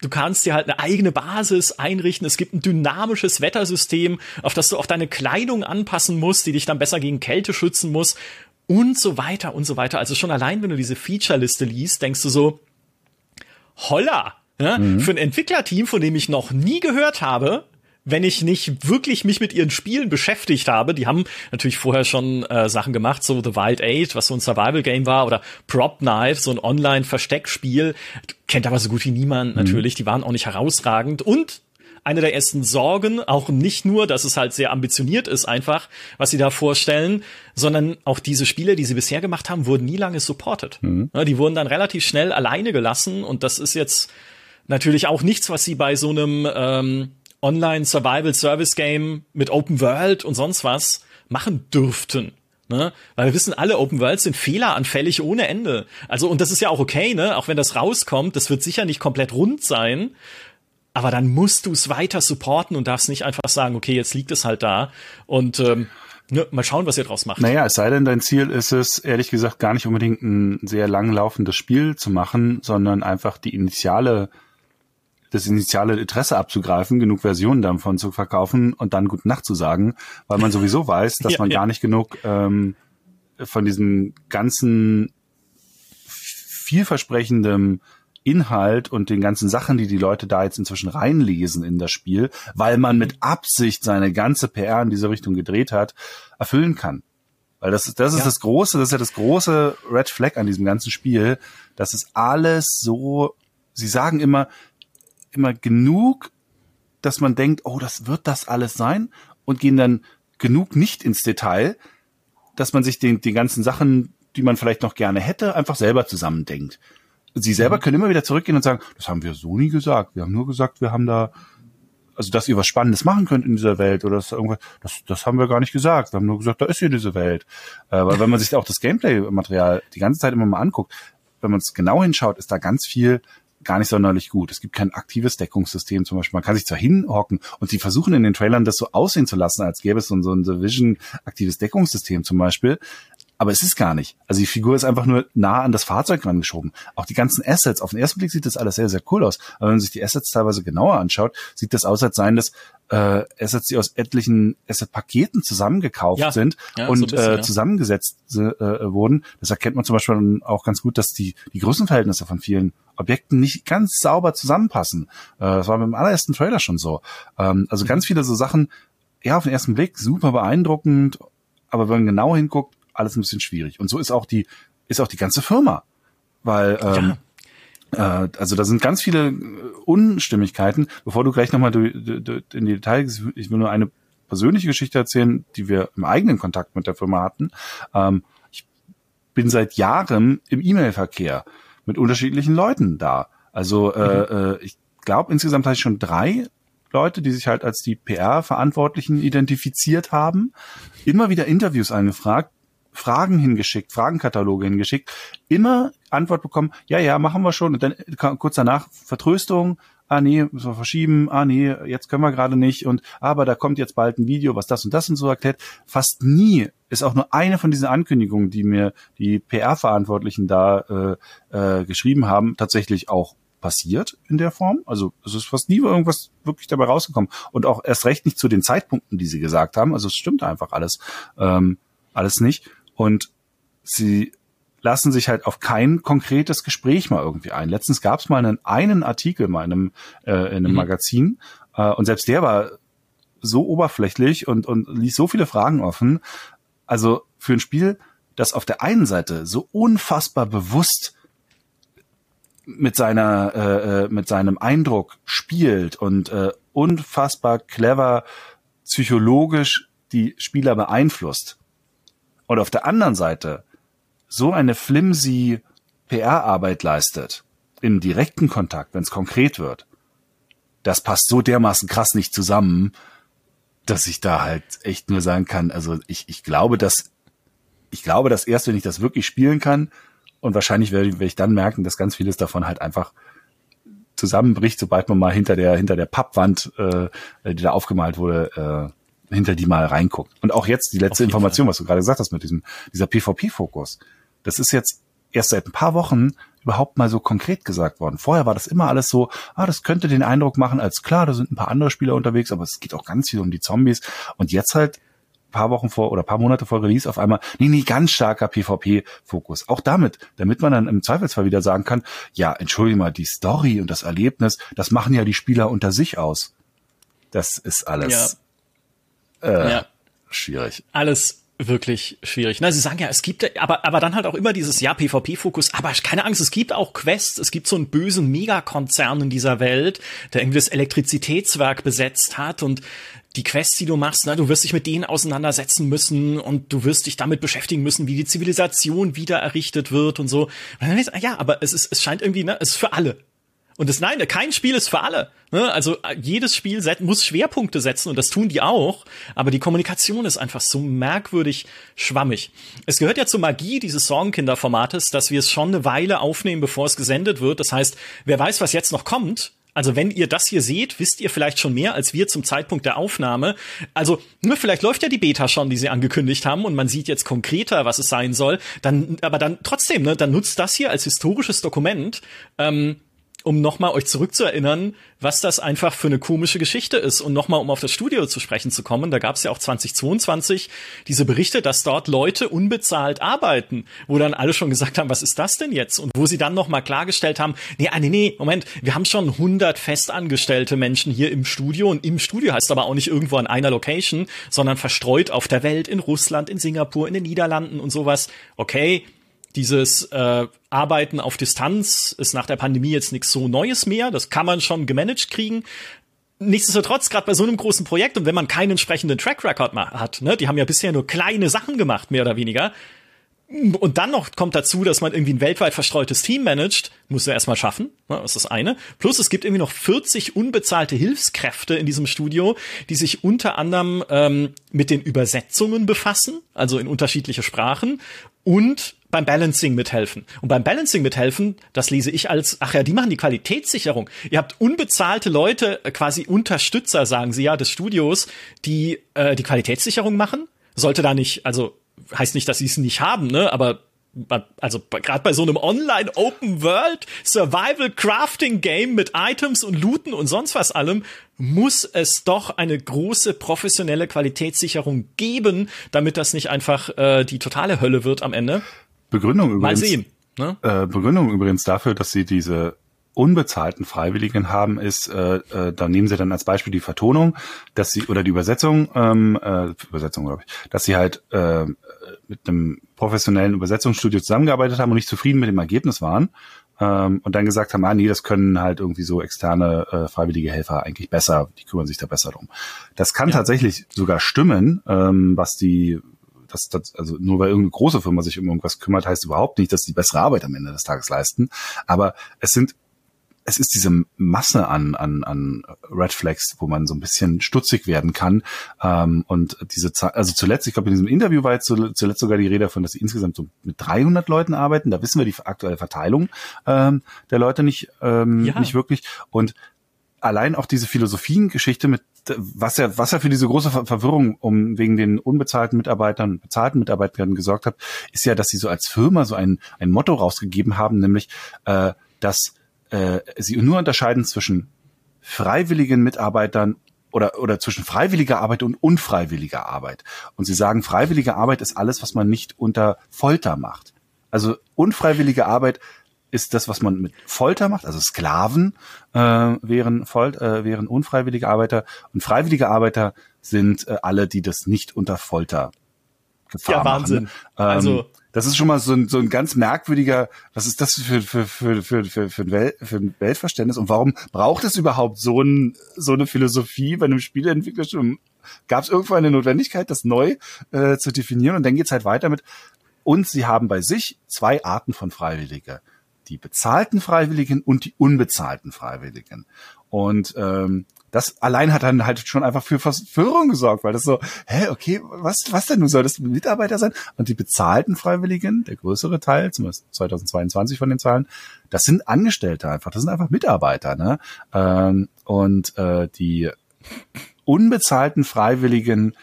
Du kannst dir halt eine eigene Basis einrichten. Es gibt ein dynamisches Wettersystem, auf das du auch deine Kleidung anpassen musst, die dich dann besser gegen Kälte schützen muss und so weiter und so weiter. Also schon allein, wenn du diese Feature-Liste liest, denkst du so, holla, ja, mhm. für ein Entwicklerteam, von dem ich noch nie gehört habe, wenn ich nicht wirklich mich mit ihren Spielen beschäftigt habe. Die haben natürlich vorher schon äh, Sachen gemacht, so The Wild Age, was so ein Survival-Game war, oder Prop Knife, so ein Online-Versteckspiel. Kennt aber so gut wie niemand mhm. natürlich. Die waren auch nicht herausragend. Und eine der ersten Sorgen, auch nicht nur, dass es halt sehr ambitioniert ist einfach, was sie da vorstellen, sondern auch diese Spiele, die sie bisher gemacht haben, wurden nie lange supported. Mhm. Die wurden dann relativ schnell alleine gelassen und das ist jetzt natürlich auch nichts, was sie bei so einem ähm, Online-Survival-Service-Game mit Open World und sonst was machen dürften. Ne? Weil wir wissen, alle Open Worlds sind fehleranfällig ohne Ende. Also, und das ist ja auch okay, ne? Auch wenn das rauskommt, das wird sicher nicht komplett rund sein. Aber dann musst du es weiter supporten und darfst nicht einfach sagen, okay, jetzt liegt es halt da. Und ähm, ne, mal schauen, was ihr draus macht. Naja, es sei denn, dein Ziel ist es, ehrlich gesagt, gar nicht unbedingt ein sehr langlaufendes Spiel zu machen, sondern einfach die initiale das initiale Interesse abzugreifen, genug Versionen davon zu verkaufen und dann Gute Nacht zu sagen, weil man sowieso weiß, dass ja, man ja. gar nicht genug ähm, von diesen ganzen vielversprechendem Inhalt und den ganzen Sachen, die die Leute da jetzt inzwischen reinlesen in das Spiel, weil man mit Absicht seine ganze PR in diese Richtung gedreht hat, erfüllen kann. Weil das, ist das ist ja. das große, das ist ja das große Red Flag an diesem ganzen Spiel. Das ist alles so, sie sagen immer, immer genug, dass man denkt, oh, das wird das alles sein und gehen dann genug nicht ins Detail, dass man sich den, die ganzen Sachen, die man vielleicht noch gerne hätte, einfach selber zusammendenkt. Sie selber mhm. können immer wieder zurückgehen und sagen, das haben wir so nie gesagt. Wir haben nur gesagt, wir haben da, also dass ihr was Spannendes machen könnt in dieser Welt oder das irgendwas, das, das haben wir gar nicht gesagt. Wir haben nur gesagt, da ist hier diese Welt. Äh, weil wenn man sich auch das Gameplay-Material die ganze Zeit immer mal anguckt, wenn man es genau hinschaut, ist da ganz viel gar nicht sonderlich gut. Es gibt kein aktives Deckungssystem zum Beispiel. Man kann sich zwar hinhocken und sie versuchen in den Trailern das so aussehen zu lassen, als gäbe es so ein, so ein Division aktives Deckungssystem zum Beispiel. Aber es ist gar nicht. Also die Figur ist einfach nur nah an das Fahrzeug rangeschoben. Auch die ganzen Assets, auf den ersten Blick sieht das alles sehr, sehr cool aus. Aber wenn man sich die Assets teilweise genauer anschaut, sieht das aus, als seien das äh, Assets, die aus etlichen Asset-Paketen zusammengekauft ja, sind ja, und so bisschen, äh, zusammengesetzt äh, wurden. Das erkennt man zum Beispiel auch ganz gut, dass die, die Größenverhältnisse von vielen Objekten nicht ganz sauber zusammenpassen. Äh, das war beim allerersten Trailer schon so. Ähm, also ganz viele so Sachen, ja, auf den ersten Blick super beeindruckend, aber wenn man genau hinguckt, alles ein bisschen schwierig. Und so ist auch die, ist auch die ganze Firma. Weil, ähm, ja. äh, also da sind ganz viele Unstimmigkeiten. Bevor du gleich nochmal in die Details, ich will nur eine persönliche Geschichte erzählen, die wir im eigenen Kontakt mit der Firma hatten. Ähm, ich bin seit Jahren im E-Mail-Verkehr mit unterschiedlichen Leuten da. Also äh, mhm. äh, ich glaube, insgesamt hatte ich schon drei Leute, die sich halt als die PR-Verantwortlichen identifiziert haben, immer wieder Interviews angefragt, Fragen hingeschickt, Fragenkataloge hingeschickt, immer Antwort bekommen, ja, ja, machen wir schon. Und dann kurz danach Vertröstung, ah nee, müssen wir verschieben, ah nee, jetzt können wir gerade nicht und aber da kommt jetzt bald ein Video, was das und das und so erklärt. Fast nie ist auch nur eine von diesen Ankündigungen, die mir die PR-Verantwortlichen da äh, äh, geschrieben haben, tatsächlich auch passiert in der Form. Also es ist fast nie irgendwas wirklich dabei rausgekommen. Und auch erst recht nicht zu den Zeitpunkten, die sie gesagt haben. Also es stimmt einfach alles, ähm, alles nicht. Und sie lassen sich halt auf kein konkretes Gespräch mal irgendwie ein. Letztens gab es mal einen, einen Artikel mal in einem, äh, in einem mhm. Magazin äh, und selbst der war so oberflächlich und, und ließ so viele Fragen offen. Also für ein Spiel, das auf der einen Seite so unfassbar bewusst mit seiner äh, äh mit seinem Eindruck spielt und äh, unfassbar clever psychologisch die Spieler beeinflusst und auf der anderen Seite so eine flimsy PR-Arbeit leistet, im direkten Kontakt, wenn es konkret wird, das passt so dermaßen krass nicht zusammen, dass ich da halt echt nur sagen kann, also ich, ich glaube, dass ich glaube, dass erst wenn ich das wirklich spielen kann und wahrscheinlich werde, werde ich dann merken, dass ganz vieles davon halt einfach zusammenbricht, sobald man mal hinter der hinter der Pappwand, äh, die da aufgemalt wurde, äh, hinter die mal reinguckt. Und auch jetzt die letzte Information, Fall. was du gerade gesagt hast mit diesem dieser PvP-Fokus. Das ist jetzt erst seit ein paar Wochen überhaupt mal so konkret gesagt worden. Vorher war das immer alles so, ah, das könnte den Eindruck machen, als klar, da sind ein paar andere Spieler unterwegs, aber es geht auch ganz viel um die Zombies. Und jetzt halt paar Wochen vor oder paar Monate vor Release auf einmal, nee, nee, ganz starker PvP-Fokus. Auch damit, damit man dann im Zweifelsfall wieder sagen kann, ja, entschuldige mal, die Story und das Erlebnis, das machen ja die Spieler unter sich aus. Das ist alles. Äh, ja. schwierig. Alles wirklich schwierig. Na, sie sagen ja, es gibt, aber, aber dann halt auch immer dieses, ja, PvP-Fokus, aber keine Angst, es gibt auch Quests, es gibt so einen bösen Megakonzern in dieser Welt, der irgendwie das Elektrizitätswerk besetzt hat und die Quests, die du machst, na, du wirst dich mit denen auseinandersetzen müssen und du wirst dich damit beschäftigen müssen, wie die Zivilisation wieder errichtet wird und so. Und dann ist, ja, aber es ist, es scheint irgendwie, ne, es ist für alle. Und das, nein, kein Spiel ist für alle. Ne? Also jedes Spiel muss Schwerpunkte setzen und das tun die auch. Aber die Kommunikation ist einfach so merkwürdig schwammig. Es gehört ja zur Magie dieses Sorgenkinder-Formates, dass wir es schon eine Weile aufnehmen, bevor es gesendet wird. Das heißt, wer weiß, was jetzt noch kommt, also wenn ihr das hier seht, wisst ihr vielleicht schon mehr als wir zum Zeitpunkt der Aufnahme. Also ne, vielleicht läuft ja die Beta schon, die sie angekündigt haben, und man sieht jetzt konkreter, was es sein soll. Dann, aber dann trotzdem, ne, dann nutzt das hier als historisches Dokument. Ähm, um nochmal euch zurückzuerinnern, was das einfach für eine komische Geschichte ist. Und nochmal, um auf das Studio zu sprechen zu kommen, da gab es ja auch 2022 diese Berichte, dass dort Leute unbezahlt arbeiten, wo dann alle schon gesagt haben, was ist das denn jetzt? Und wo sie dann nochmal klargestellt haben, nee, ah, nee, nee, Moment, wir haben schon 100 festangestellte Menschen hier im Studio und im Studio heißt aber auch nicht irgendwo an einer Location, sondern verstreut auf der Welt, in Russland, in Singapur, in den Niederlanden und sowas. Okay, dieses äh, Arbeiten auf Distanz ist nach der Pandemie jetzt nichts so Neues mehr. Das kann man schon gemanagt kriegen. Nichtsdestotrotz, gerade bei so einem großen Projekt und wenn man keinen entsprechenden Track Record hat, ne, die haben ja bisher nur kleine Sachen gemacht, mehr oder weniger, und dann noch kommt dazu, dass man irgendwie ein weltweit verstreutes Team managt, muss er erstmal schaffen, ne, das ist das eine. Plus es gibt irgendwie noch 40 unbezahlte Hilfskräfte in diesem Studio, die sich unter anderem ähm, mit den Übersetzungen befassen, also in unterschiedliche Sprachen und beim Balancing mithelfen. Und beim Balancing mithelfen, das lese ich als, ach ja, die machen die Qualitätssicherung. Ihr habt unbezahlte Leute, äh, quasi Unterstützer, sagen sie ja, des Studios, die äh, die Qualitätssicherung machen. Sollte da nicht, also heißt nicht, dass sie es nicht haben, ne? Aber also gerade bei so einem Online Open World Survival Crafting Game mit Items und Looten und sonst was allem muss es doch eine große professionelle Qualitätssicherung geben, damit das nicht einfach äh, die totale Hölle wird am Ende. Begründung übrigens. Mal sehen. Ne? Äh, Begründung übrigens dafür, dass sie diese unbezahlten Freiwilligen haben, ist, äh, äh, da nehmen sie dann als Beispiel die Vertonung, dass sie oder die Übersetzung, ähm, äh, Übersetzung glaube ich, dass sie halt äh, mit einem professionellen Übersetzungsstudio zusammengearbeitet haben und nicht zufrieden mit dem Ergebnis waren ähm, und dann gesagt haben, ah nee, das können halt irgendwie so externe äh, freiwillige Helfer eigentlich besser, die kümmern sich da besser drum. Das kann ja. tatsächlich sogar stimmen, ähm, was die das, das, also nur weil irgendeine große Firma sich um irgendwas kümmert, heißt überhaupt nicht, dass die bessere Arbeit am Ende des Tages leisten. Aber es sind es ist diese Masse an, an, an Red Flags, wo man so ein bisschen stutzig werden kann. Ähm, und diese Zahl, also zuletzt, ich glaube, in diesem Interview war jetzt zuletzt sogar die Rede davon, dass sie insgesamt so mit 300 Leuten arbeiten. Da wissen wir die aktuelle Verteilung ähm, der Leute nicht, ähm, ja. nicht wirklich. Und allein auch diese Philosophiengeschichte mit was ja was ja für diese große Verwirrung um wegen den unbezahlten Mitarbeitern bezahlten Mitarbeitern gesorgt hat, ist ja, dass sie so als Firma so ein ein Motto rausgegeben haben, nämlich äh, dass äh, sie nur unterscheiden zwischen freiwilligen Mitarbeitern oder, oder zwischen freiwilliger Arbeit und unfreiwilliger Arbeit. Und sie sagen, freiwillige Arbeit ist alles, was man nicht unter Folter macht. Also unfreiwillige Arbeit ist das, was man mit Folter macht, also Sklaven äh, wären, Fol äh, wären unfreiwillige Arbeiter und freiwillige Arbeiter sind äh, alle, die das nicht unter Folter Gefahr ja, Wahnsinn. machen. Ähm, also das ist schon mal so ein, so ein ganz merkwürdiger, was ist das für, für, für, für, für, für, ein, Welt, für ein Weltverständnis und warum braucht es überhaupt so, ein, so eine Philosophie bei einem Spieleentwickler? Gab es irgendwo eine Notwendigkeit, das neu äh, zu definieren? Und dann geht's halt weiter mit, und sie haben bei sich zwei Arten von Freiwillige. Die bezahlten Freiwilligen und die unbezahlten Freiwilligen. Und ähm, das allein hat dann halt schon einfach für Verwirrung gesorgt, weil das so, hä, okay, was, was denn nun soll das Mitarbeiter sein? Und die bezahlten Freiwilligen, der größere Teil, zumindest 2022 von den Zahlen, das sind Angestellte einfach, das sind einfach Mitarbeiter, ne? Ähm, und äh, die unbezahlten Freiwilligen,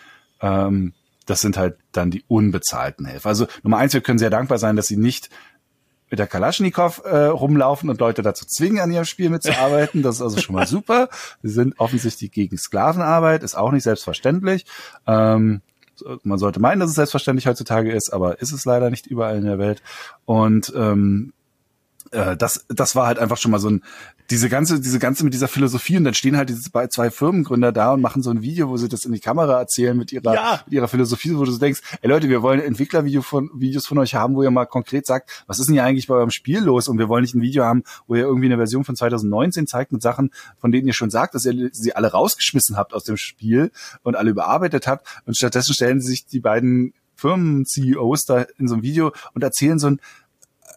ähm, das sind halt dann die unbezahlten Helfer. Also Nummer eins, wir können sehr dankbar sein, dass sie nicht mit der Kalaschnikow äh, rumlaufen und Leute dazu zwingen, an ihrem Spiel mitzuarbeiten. Das ist also schon mal super. Sie sind offensichtlich gegen Sklavenarbeit, ist auch nicht selbstverständlich. Ähm, man sollte meinen, dass es selbstverständlich heutzutage ist, aber ist es leider nicht überall in der Welt. Und ähm, äh, das, das war halt einfach schon mal so ein, diese ganze, diese ganze mit dieser Philosophie und dann stehen halt diese zwei Firmengründer da und machen so ein Video, wo sie das in die Kamera erzählen mit ihrer, ja. mit ihrer Philosophie, wo du so denkst, ey Leute, wir wollen Entwicklervideo von, Videos von euch haben, wo ihr mal konkret sagt, was ist denn hier eigentlich bei eurem Spiel los? Und wir wollen nicht ein Video haben, wo ihr irgendwie eine Version von 2019 zeigt mit Sachen, von denen ihr schon sagt, dass ihr sie alle rausgeschmissen habt aus dem Spiel und alle überarbeitet habt. Und stattdessen stellen sie sich die beiden Firmen-CEOs da in so einem Video und erzählen so ein,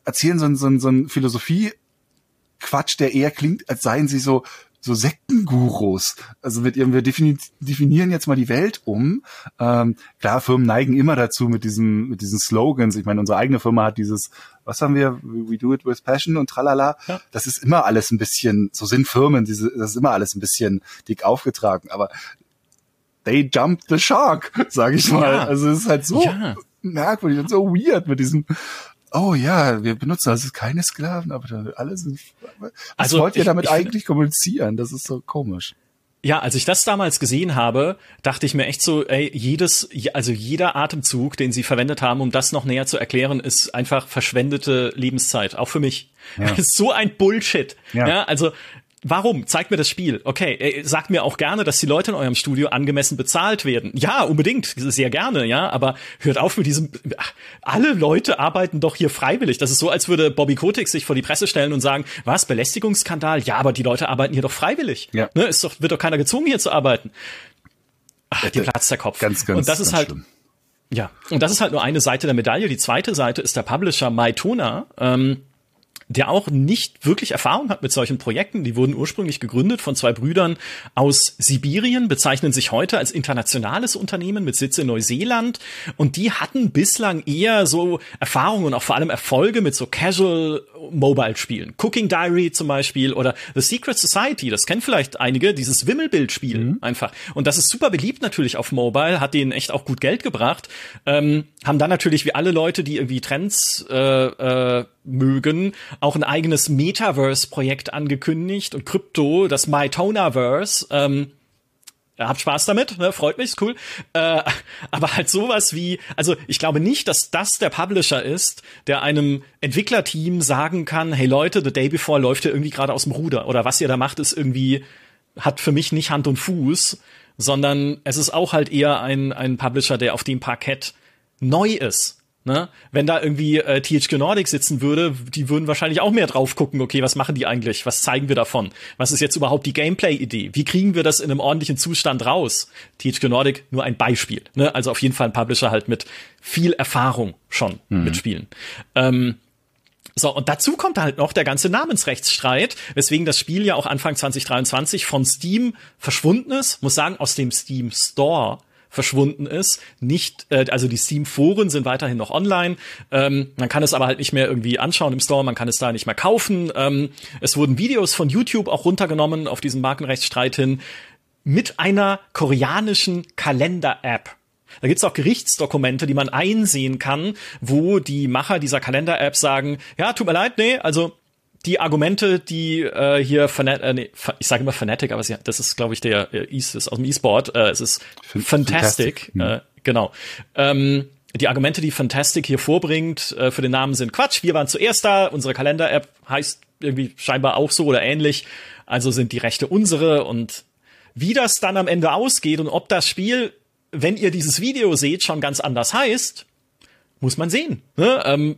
erzählen so ein, so ein, so ein Philosophie Quatsch, der eher klingt, als seien sie so so Sektengurus. Also mit ihrem, wir definieren jetzt mal die Welt um. Ähm, klar, Firmen neigen immer dazu mit diesen, mit diesen Slogans. Ich meine, unsere eigene Firma hat dieses, was haben wir? We do it with passion und tralala. Ja. Das ist immer alles ein bisschen, so sind Firmen, diese, das ist immer alles ein bisschen dick aufgetragen. Aber they jumped the shark, sage ich mal. Ja. Also es ist halt so ja. merkwürdig und so weird mit diesem oh ja, wir benutzen also keine Sklaven, aber alle sind. Was also, wollt ihr damit ich, eigentlich kommunizieren? Das ist so komisch. Ja, als ich das damals gesehen habe, dachte ich mir echt so, ey, jedes, also jeder Atemzug, den sie verwendet haben, um das noch näher zu erklären, ist einfach verschwendete Lebenszeit, auch für mich. Ja. so ein Bullshit. Ja. ja. also Warum? Zeigt mir das Spiel. Okay, äh, sagt mir auch gerne, dass die Leute in eurem Studio angemessen bezahlt werden. Ja, unbedingt, sehr gerne, ja, aber hört auf mit diesem alle Leute arbeiten doch hier freiwillig. Das ist so, als würde Bobby Kotick sich vor die Presse stellen und sagen, was Belästigungsskandal? Ja, aber die Leute arbeiten hier doch freiwillig. Ja. Ne, ist doch wird doch keiner gezwungen hier zu arbeiten. Ach, dir platzt der Kopf. Ganz, ganz, und das ist halt schlimm. ja, und das ist halt nur eine Seite der Medaille. Die zweite Seite ist der Publisher Maitona. Ähm, der auch nicht wirklich Erfahrung hat mit solchen Projekten. Die wurden ursprünglich gegründet von zwei Brüdern aus Sibirien, bezeichnen sich heute als internationales Unternehmen mit Sitz in Neuseeland und die hatten bislang eher so Erfahrungen und auch vor allem Erfolge mit so Casual Mobile Spielen. Cooking Diary zum Beispiel oder The Secret Society, das kennen vielleicht einige, dieses Wimmelbildspiel mhm. einfach. Und das ist super beliebt natürlich auf Mobile, hat denen echt auch gut Geld gebracht. Ähm, haben dann natürlich wie alle Leute, die irgendwie Trends äh, äh, mögen, auch ein eigenes Metaverse-Projekt angekündigt und Krypto, das MyTonaverse. Ähm, habt Spaß damit, ne? freut mich, ist cool. Äh, aber halt sowas wie, also ich glaube nicht, dass das der Publisher ist, der einem Entwicklerteam sagen kann, hey Leute, The Day Before läuft hier irgendwie gerade aus dem Ruder oder was ihr da macht, ist irgendwie, hat für mich nicht Hand und Fuß, sondern es ist auch halt eher ein, ein Publisher, der auf dem Parkett neu ist. Ne? Wenn da irgendwie äh, THQ Nordic sitzen würde, die würden wahrscheinlich auch mehr drauf gucken, okay, was machen die eigentlich? Was zeigen wir davon? Was ist jetzt überhaupt die Gameplay-Idee? Wie kriegen wir das in einem ordentlichen Zustand raus? THQ Nordic nur ein Beispiel. Ne? Also auf jeden Fall ein Publisher halt mit viel Erfahrung schon mhm. mit Spielen. Ähm, so, und dazu kommt halt noch der ganze Namensrechtsstreit, weswegen das Spiel ja auch Anfang 2023 von Steam verschwunden ist. Muss sagen, aus dem Steam Store verschwunden ist. Nicht, äh, also die Steam-Foren sind weiterhin noch online. Ähm, man kann es aber halt nicht mehr irgendwie anschauen im Store, man kann es da nicht mehr kaufen. Ähm, es wurden Videos von YouTube auch runtergenommen auf diesen Markenrechtsstreit hin mit einer koreanischen Kalender-App. Da gibt's auch Gerichtsdokumente, die man einsehen kann, wo die Macher dieser Kalender-App sagen, ja, tut mir leid, nee, also die Argumente, die äh, hier Fanat äh, nee, ich sage immer Fanatic, aber das ist, glaube ich, der äh, ist aus dem E-Sport. Äh, es ist Fantastic, Fantastic. Äh, genau. Ähm, die Argumente, die Fantastic hier vorbringt äh, für den Namen sind Quatsch. Wir waren zuerst da. Unsere Kalender-App heißt irgendwie scheinbar auch so oder ähnlich. Also sind die Rechte unsere und wie das dann am Ende ausgeht und ob das Spiel, wenn ihr dieses Video seht, schon ganz anders heißt, muss man sehen. Ne? Ähm,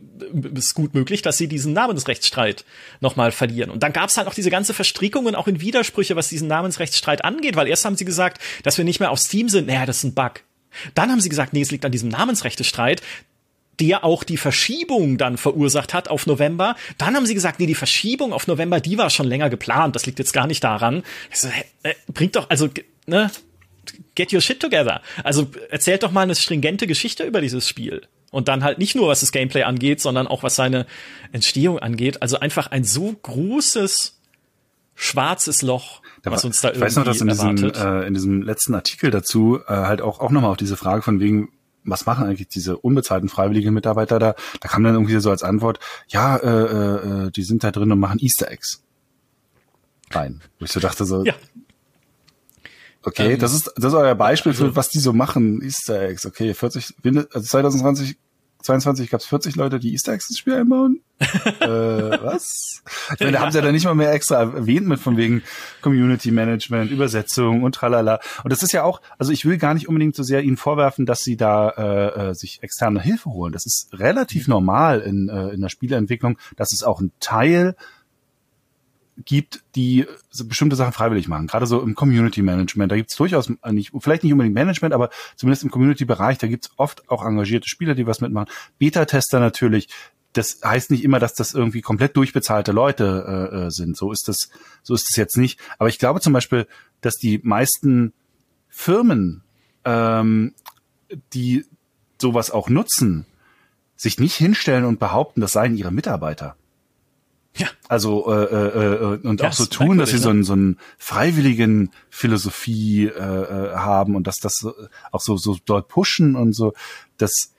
ist gut möglich, dass sie diesen Namensrechtsstreit nochmal verlieren. Und dann gab es halt auch diese ganze Verstrickung und auch in Widersprüche, was diesen Namensrechtsstreit angeht, weil erst haben sie gesagt, dass wir nicht mehr auf Steam sind. Naja, das ist ein Bug. Dann haben sie gesagt, nee, es liegt an diesem Namensrechtestreit. der auch die Verschiebung dann verursacht hat auf November. Dann haben sie gesagt, nee, die Verschiebung auf November, die war schon länger geplant. Das liegt jetzt gar nicht daran. So, äh, bringt doch, also, ne, get your shit together. Also erzählt doch mal eine stringente Geschichte über dieses Spiel. Und dann halt nicht nur, was das Gameplay angeht, sondern auch was seine Entstehung angeht. Also einfach ein so großes schwarzes Loch, da was uns da irgendwie ich weiß noch, dass in diesem, äh, in diesem letzten Artikel dazu äh, halt auch, auch nochmal auf diese Frage von wegen, was machen eigentlich diese unbezahlten freiwilligen Mitarbeiter da? Da kam dann irgendwie so als Antwort, ja, äh, äh, die sind da drin und machen Easter Eggs rein. Wo ich so dachte so, ja. Okay, ähm, das ist das ist euer Beispiel also, für was die so machen, Easter Eggs. Okay, 40, also 2020 22 gab es 40 Leute, die Easter Eggs ins Spiel einbauen. äh, was? Ich meine, da haben sie ja dann nicht mal mehr extra erwähnt mit von wegen Community Management, Übersetzung und tralala. Und das ist ja auch, also ich will gar nicht unbedingt so sehr ihnen vorwerfen, dass sie da äh, äh sich externe Hilfe holen. Das ist relativ normal in, äh, in der Spieleentwicklung. Das ist auch ein Teil gibt, die bestimmte Sachen freiwillig machen. Gerade so im Community Management, da gibt es durchaus nicht, vielleicht nicht unbedingt Management, aber zumindest im Community-Bereich, da gibt es oft auch engagierte Spieler, die was mitmachen. Beta-Tester natürlich. Das heißt nicht immer, dass das irgendwie komplett durchbezahlte Leute äh, äh sind. So ist das, so ist es jetzt nicht. Aber ich glaube zum Beispiel, dass die meisten Firmen, ähm, die sowas auch nutzen, sich nicht hinstellen und behaupten, das seien ihre Mitarbeiter. Ja. Also äh, äh, äh und ja, auch so tun, dass sie so, einen, so einen freiwilligen Philosophie äh, äh, haben und dass das auch so so dort pushen und so, das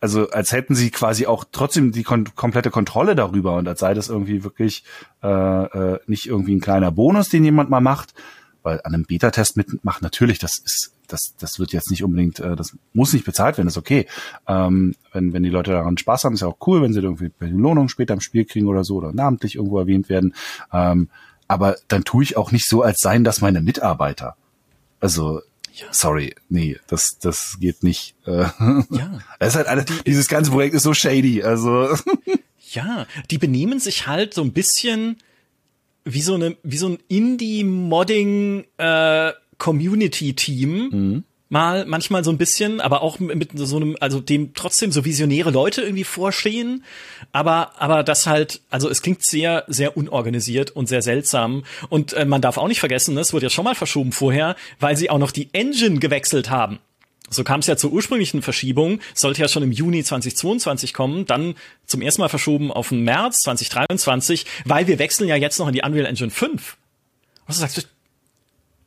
also als hätten sie quasi auch trotzdem die kon komplette Kontrolle darüber und als sei das irgendwie wirklich äh, äh, nicht irgendwie ein kleiner Bonus, den jemand mal macht, weil an einem Beta-Test mitmachen natürlich, das ist das, das wird jetzt nicht unbedingt, äh, das muss nicht bezahlt werden, ist okay. Ähm, wenn, wenn die Leute daran Spaß haben, ist ja auch cool, wenn sie irgendwie eine Lohnung später im Spiel kriegen oder so oder namentlich irgendwo erwähnt werden. Ähm, aber dann tue ich auch nicht so, als seien das meine Mitarbeiter. Also, ja. sorry, nee, das, das geht nicht. Äh, ja. Das ist halt alles, dieses ganze Projekt ist so shady, also. Ja, die benehmen sich halt so ein bisschen wie so eine, wie so ein Indie-Modding, äh, Community-Team. Mhm. Mal, manchmal so ein bisschen, aber auch mit so einem, also dem trotzdem so visionäre Leute irgendwie vorstehen. Aber, aber das halt, also es klingt sehr, sehr unorganisiert und sehr seltsam. Und äh, man darf auch nicht vergessen, es wurde ja schon mal verschoben vorher, weil sie auch noch die Engine gewechselt haben. So kam es ja zur ursprünglichen Verschiebung, sollte ja schon im Juni 2022 kommen, dann zum ersten Mal verschoben auf den März 2023, weil wir wechseln ja jetzt noch in die Unreal Engine 5. Was sagst du?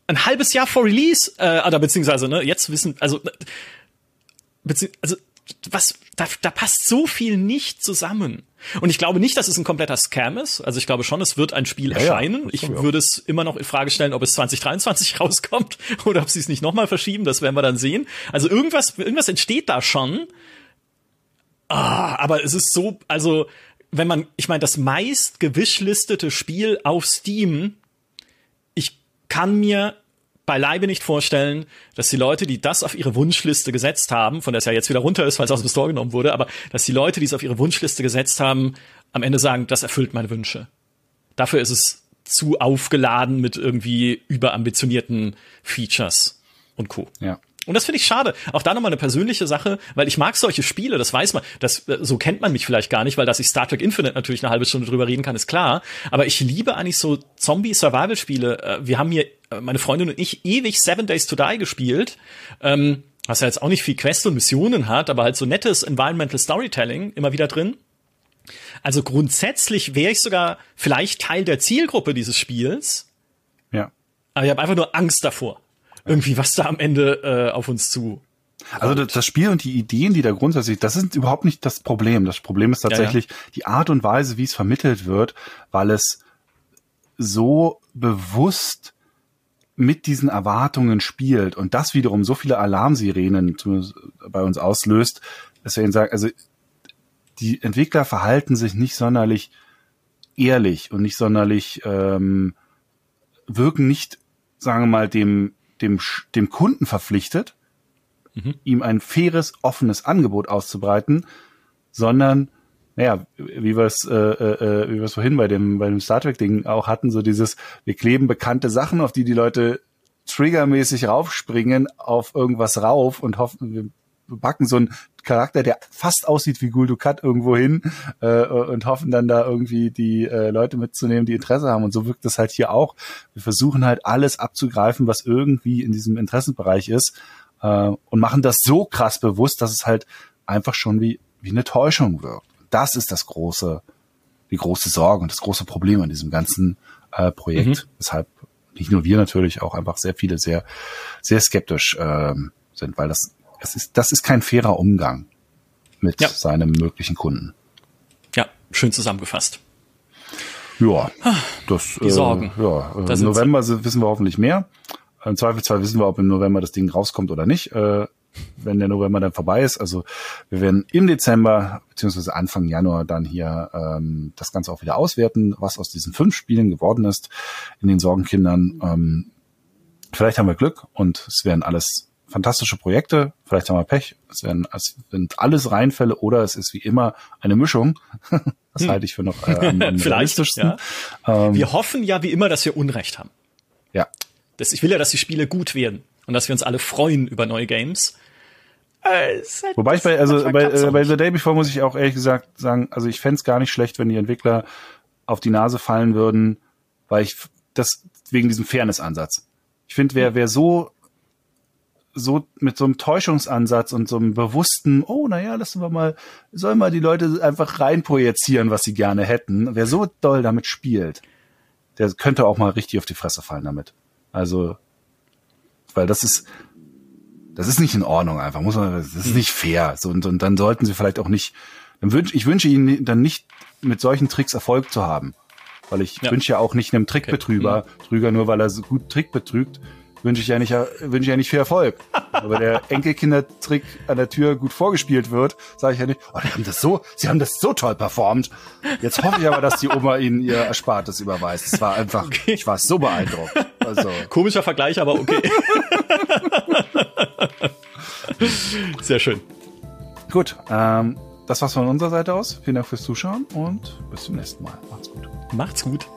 ein halbes Jahr vor Release, äh, oder beziehungsweise, ne, jetzt wissen, also, bezieh also, was, da, da passt so viel nicht zusammen. Und ich glaube nicht, dass es ein kompletter Scam ist. Also ich glaube schon, es wird ein Spiel ja, erscheinen. Ja, ich würde es immer noch in Frage stellen, ob es 2023 rauskommt oder ob sie es nicht nochmal verschieben. Das werden wir dann sehen. Also irgendwas, irgendwas entsteht da schon. Ah, aber es ist so, also wenn man, ich meine, das meist gewischlistete Spiel auf Steam kann mir beileibe nicht vorstellen, dass die Leute, die das auf ihre Wunschliste gesetzt haben, von der es ja jetzt wieder runter ist, weil es aus dem Store genommen wurde, aber dass die Leute, die es auf ihre Wunschliste gesetzt haben, am Ende sagen, das erfüllt meine Wünsche. Dafür ist es zu aufgeladen mit irgendwie überambitionierten Features und Co. Ja. Und das finde ich schade. Auch da nochmal eine persönliche Sache, weil ich mag solche Spiele, das weiß man. Das, äh, so kennt man mich vielleicht gar nicht, weil dass ich Star Trek Infinite natürlich eine halbe Stunde drüber reden kann, ist klar. Aber ich liebe eigentlich so Zombie-Survival-Spiele. Äh, wir haben hier, meine Freundin und ich, ewig Seven Days to Die gespielt. Ähm, was ja jetzt auch nicht viel Quest und Missionen hat, aber halt so nettes Environmental Storytelling immer wieder drin. Also grundsätzlich wäre ich sogar vielleicht Teil der Zielgruppe dieses Spiels. Ja. Aber ich habe einfach nur Angst davor irgendwie, was da am Ende äh, auf uns zu. Also das, das Spiel und die Ideen, die da grundsätzlich, das ist überhaupt nicht das Problem. Das Problem ist tatsächlich ja, ja. die Art und Weise, wie es vermittelt wird, weil es so bewusst mit diesen Erwartungen spielt und das wiederum so viele Alarmsirenen bei uns auslöst, dass wir ihnen sagen, also die Entwickler verhalten sich nicht sonderlich ehrlich und nicht sonderlich ähm, wirken nicht, sagen wir mal, dem dem, dem Kunden verpflichtet, mhm. ihm ein faires, offenes Angebot auszubreiten, sondern naja, wie wir es, äh, äh, wie wir es vorhin bei dem, bei dem Star Trek-Ding auch hatten, so dieses, wir kleben bekannte Sachen, auf die die Leute triggermäßig raufspringen, auf irgendwas rauf und hoffen, wir packen so einen Charakter, der fast aussieht wie Gul Dukat irgendwo hin äh, und hoffen dann da irgendwie die äh, Leute mitzunehmen, die Interesse haben. Und so wirkt das halt hier auch. Wir versuchen halt alles abzugreifen, was irgendwie in diesem Interessenbereich ist äh, und machen das so krass bewusst, dass es halt einfach schon wie, wie eine Täuschung wirkt. Das ist das große, die große Sorge und das große Problem an diesem ganzen äh, Projekt. Mhm. Weshalb nicht nur wir natürlich, auch einfach sehr viele sehr, sehr skeptisch ähm, sind, weil das, das ist, das ist kein fairer Umgang mit ja. seinem möglichen Kunden. Ja, schön zusammengefasst. Ja, das, die Sorgen. Äh, ja, im November wissen wir hoffentlich mehr. Im Zweifelsfall wissen wir, ob im November das Ding rauskommt oder nicht. Äh, wenn der November dann vorbei ist. Also wir werden im Dezember beziehungsweise Anfang Januar dann hier ähm, das Ganze auch wieder auswerten, was aus diesen fünf Spielen geworden ist in den Sorgenkindern. Ähm, vielleicht haben wir Glück und es werden alles fantastische Projekte. Vielleicht haben wir Pech. Es werden es sind alles Reinfälle oder es ist wie immer eine Mischung. das hm. halte ich für noch äh, am, am realistischsten. Ja. Ähm, wir hoffen ja wie immer, dass wir Unrecht haben. Ja. Das, ich will ja, dass die Spiele gut werden und dass wir uns alle freuen über neue Games. Halt Wobei ich bei, also bei, äh, bei The Day Before muss ich auch ehrlich gesagt sagen, also ich fände es gar nicht schlecht, wenn die Entwickler auf die Nase fallen würden, weil ich das wegen diesem Fairness-Ansatz. Ich finde, wer, wer so so mit so einem Täuschungsansatz und so einem bewussten, oh, naja, lassen wir mal, sollen mal die Leute einfach reinprojizieren, was sie gerne hätten. Wer so doll damit spielt, der könnte auch mal richtig auf die Fresse fallen damit. Also, weil das ist, das ist nicht in Ordnung einfach, muss man, das ist nicht fair. So, und, und dann sollten sie vielleicht auch nicht, dann wünsch, ich wünsche ihnen dann nicht mit solchen Tricks Erfolg zu haben. Weil ich ja. wünsche ja auch nicht einem Trickbetrüger, okay. Mhm. Trüger nur weil er so gut Trick betrügt, wünsche ich ja nicht, wünsche ich ja nicht viel Erfolg. Aber der Enkelkindertrick an der Tür gut vorgespielt wird, sage ich ja nicht, oh, die haben das so, sie haben das so toll performt. Jetzt hoffe ich aber, dass die Oma ihnen ihr Erspartes überweist. Es war einfach, okay. ich war so beeindruckt. Also. Komischer Vergleich, aber okay. Sehr schön. Gut, ähm, das war's von unserer Seite aus. Vielen Dank fürs Zuschauen und bis zum nächsten Mal. Macht's gut. Macht's gut.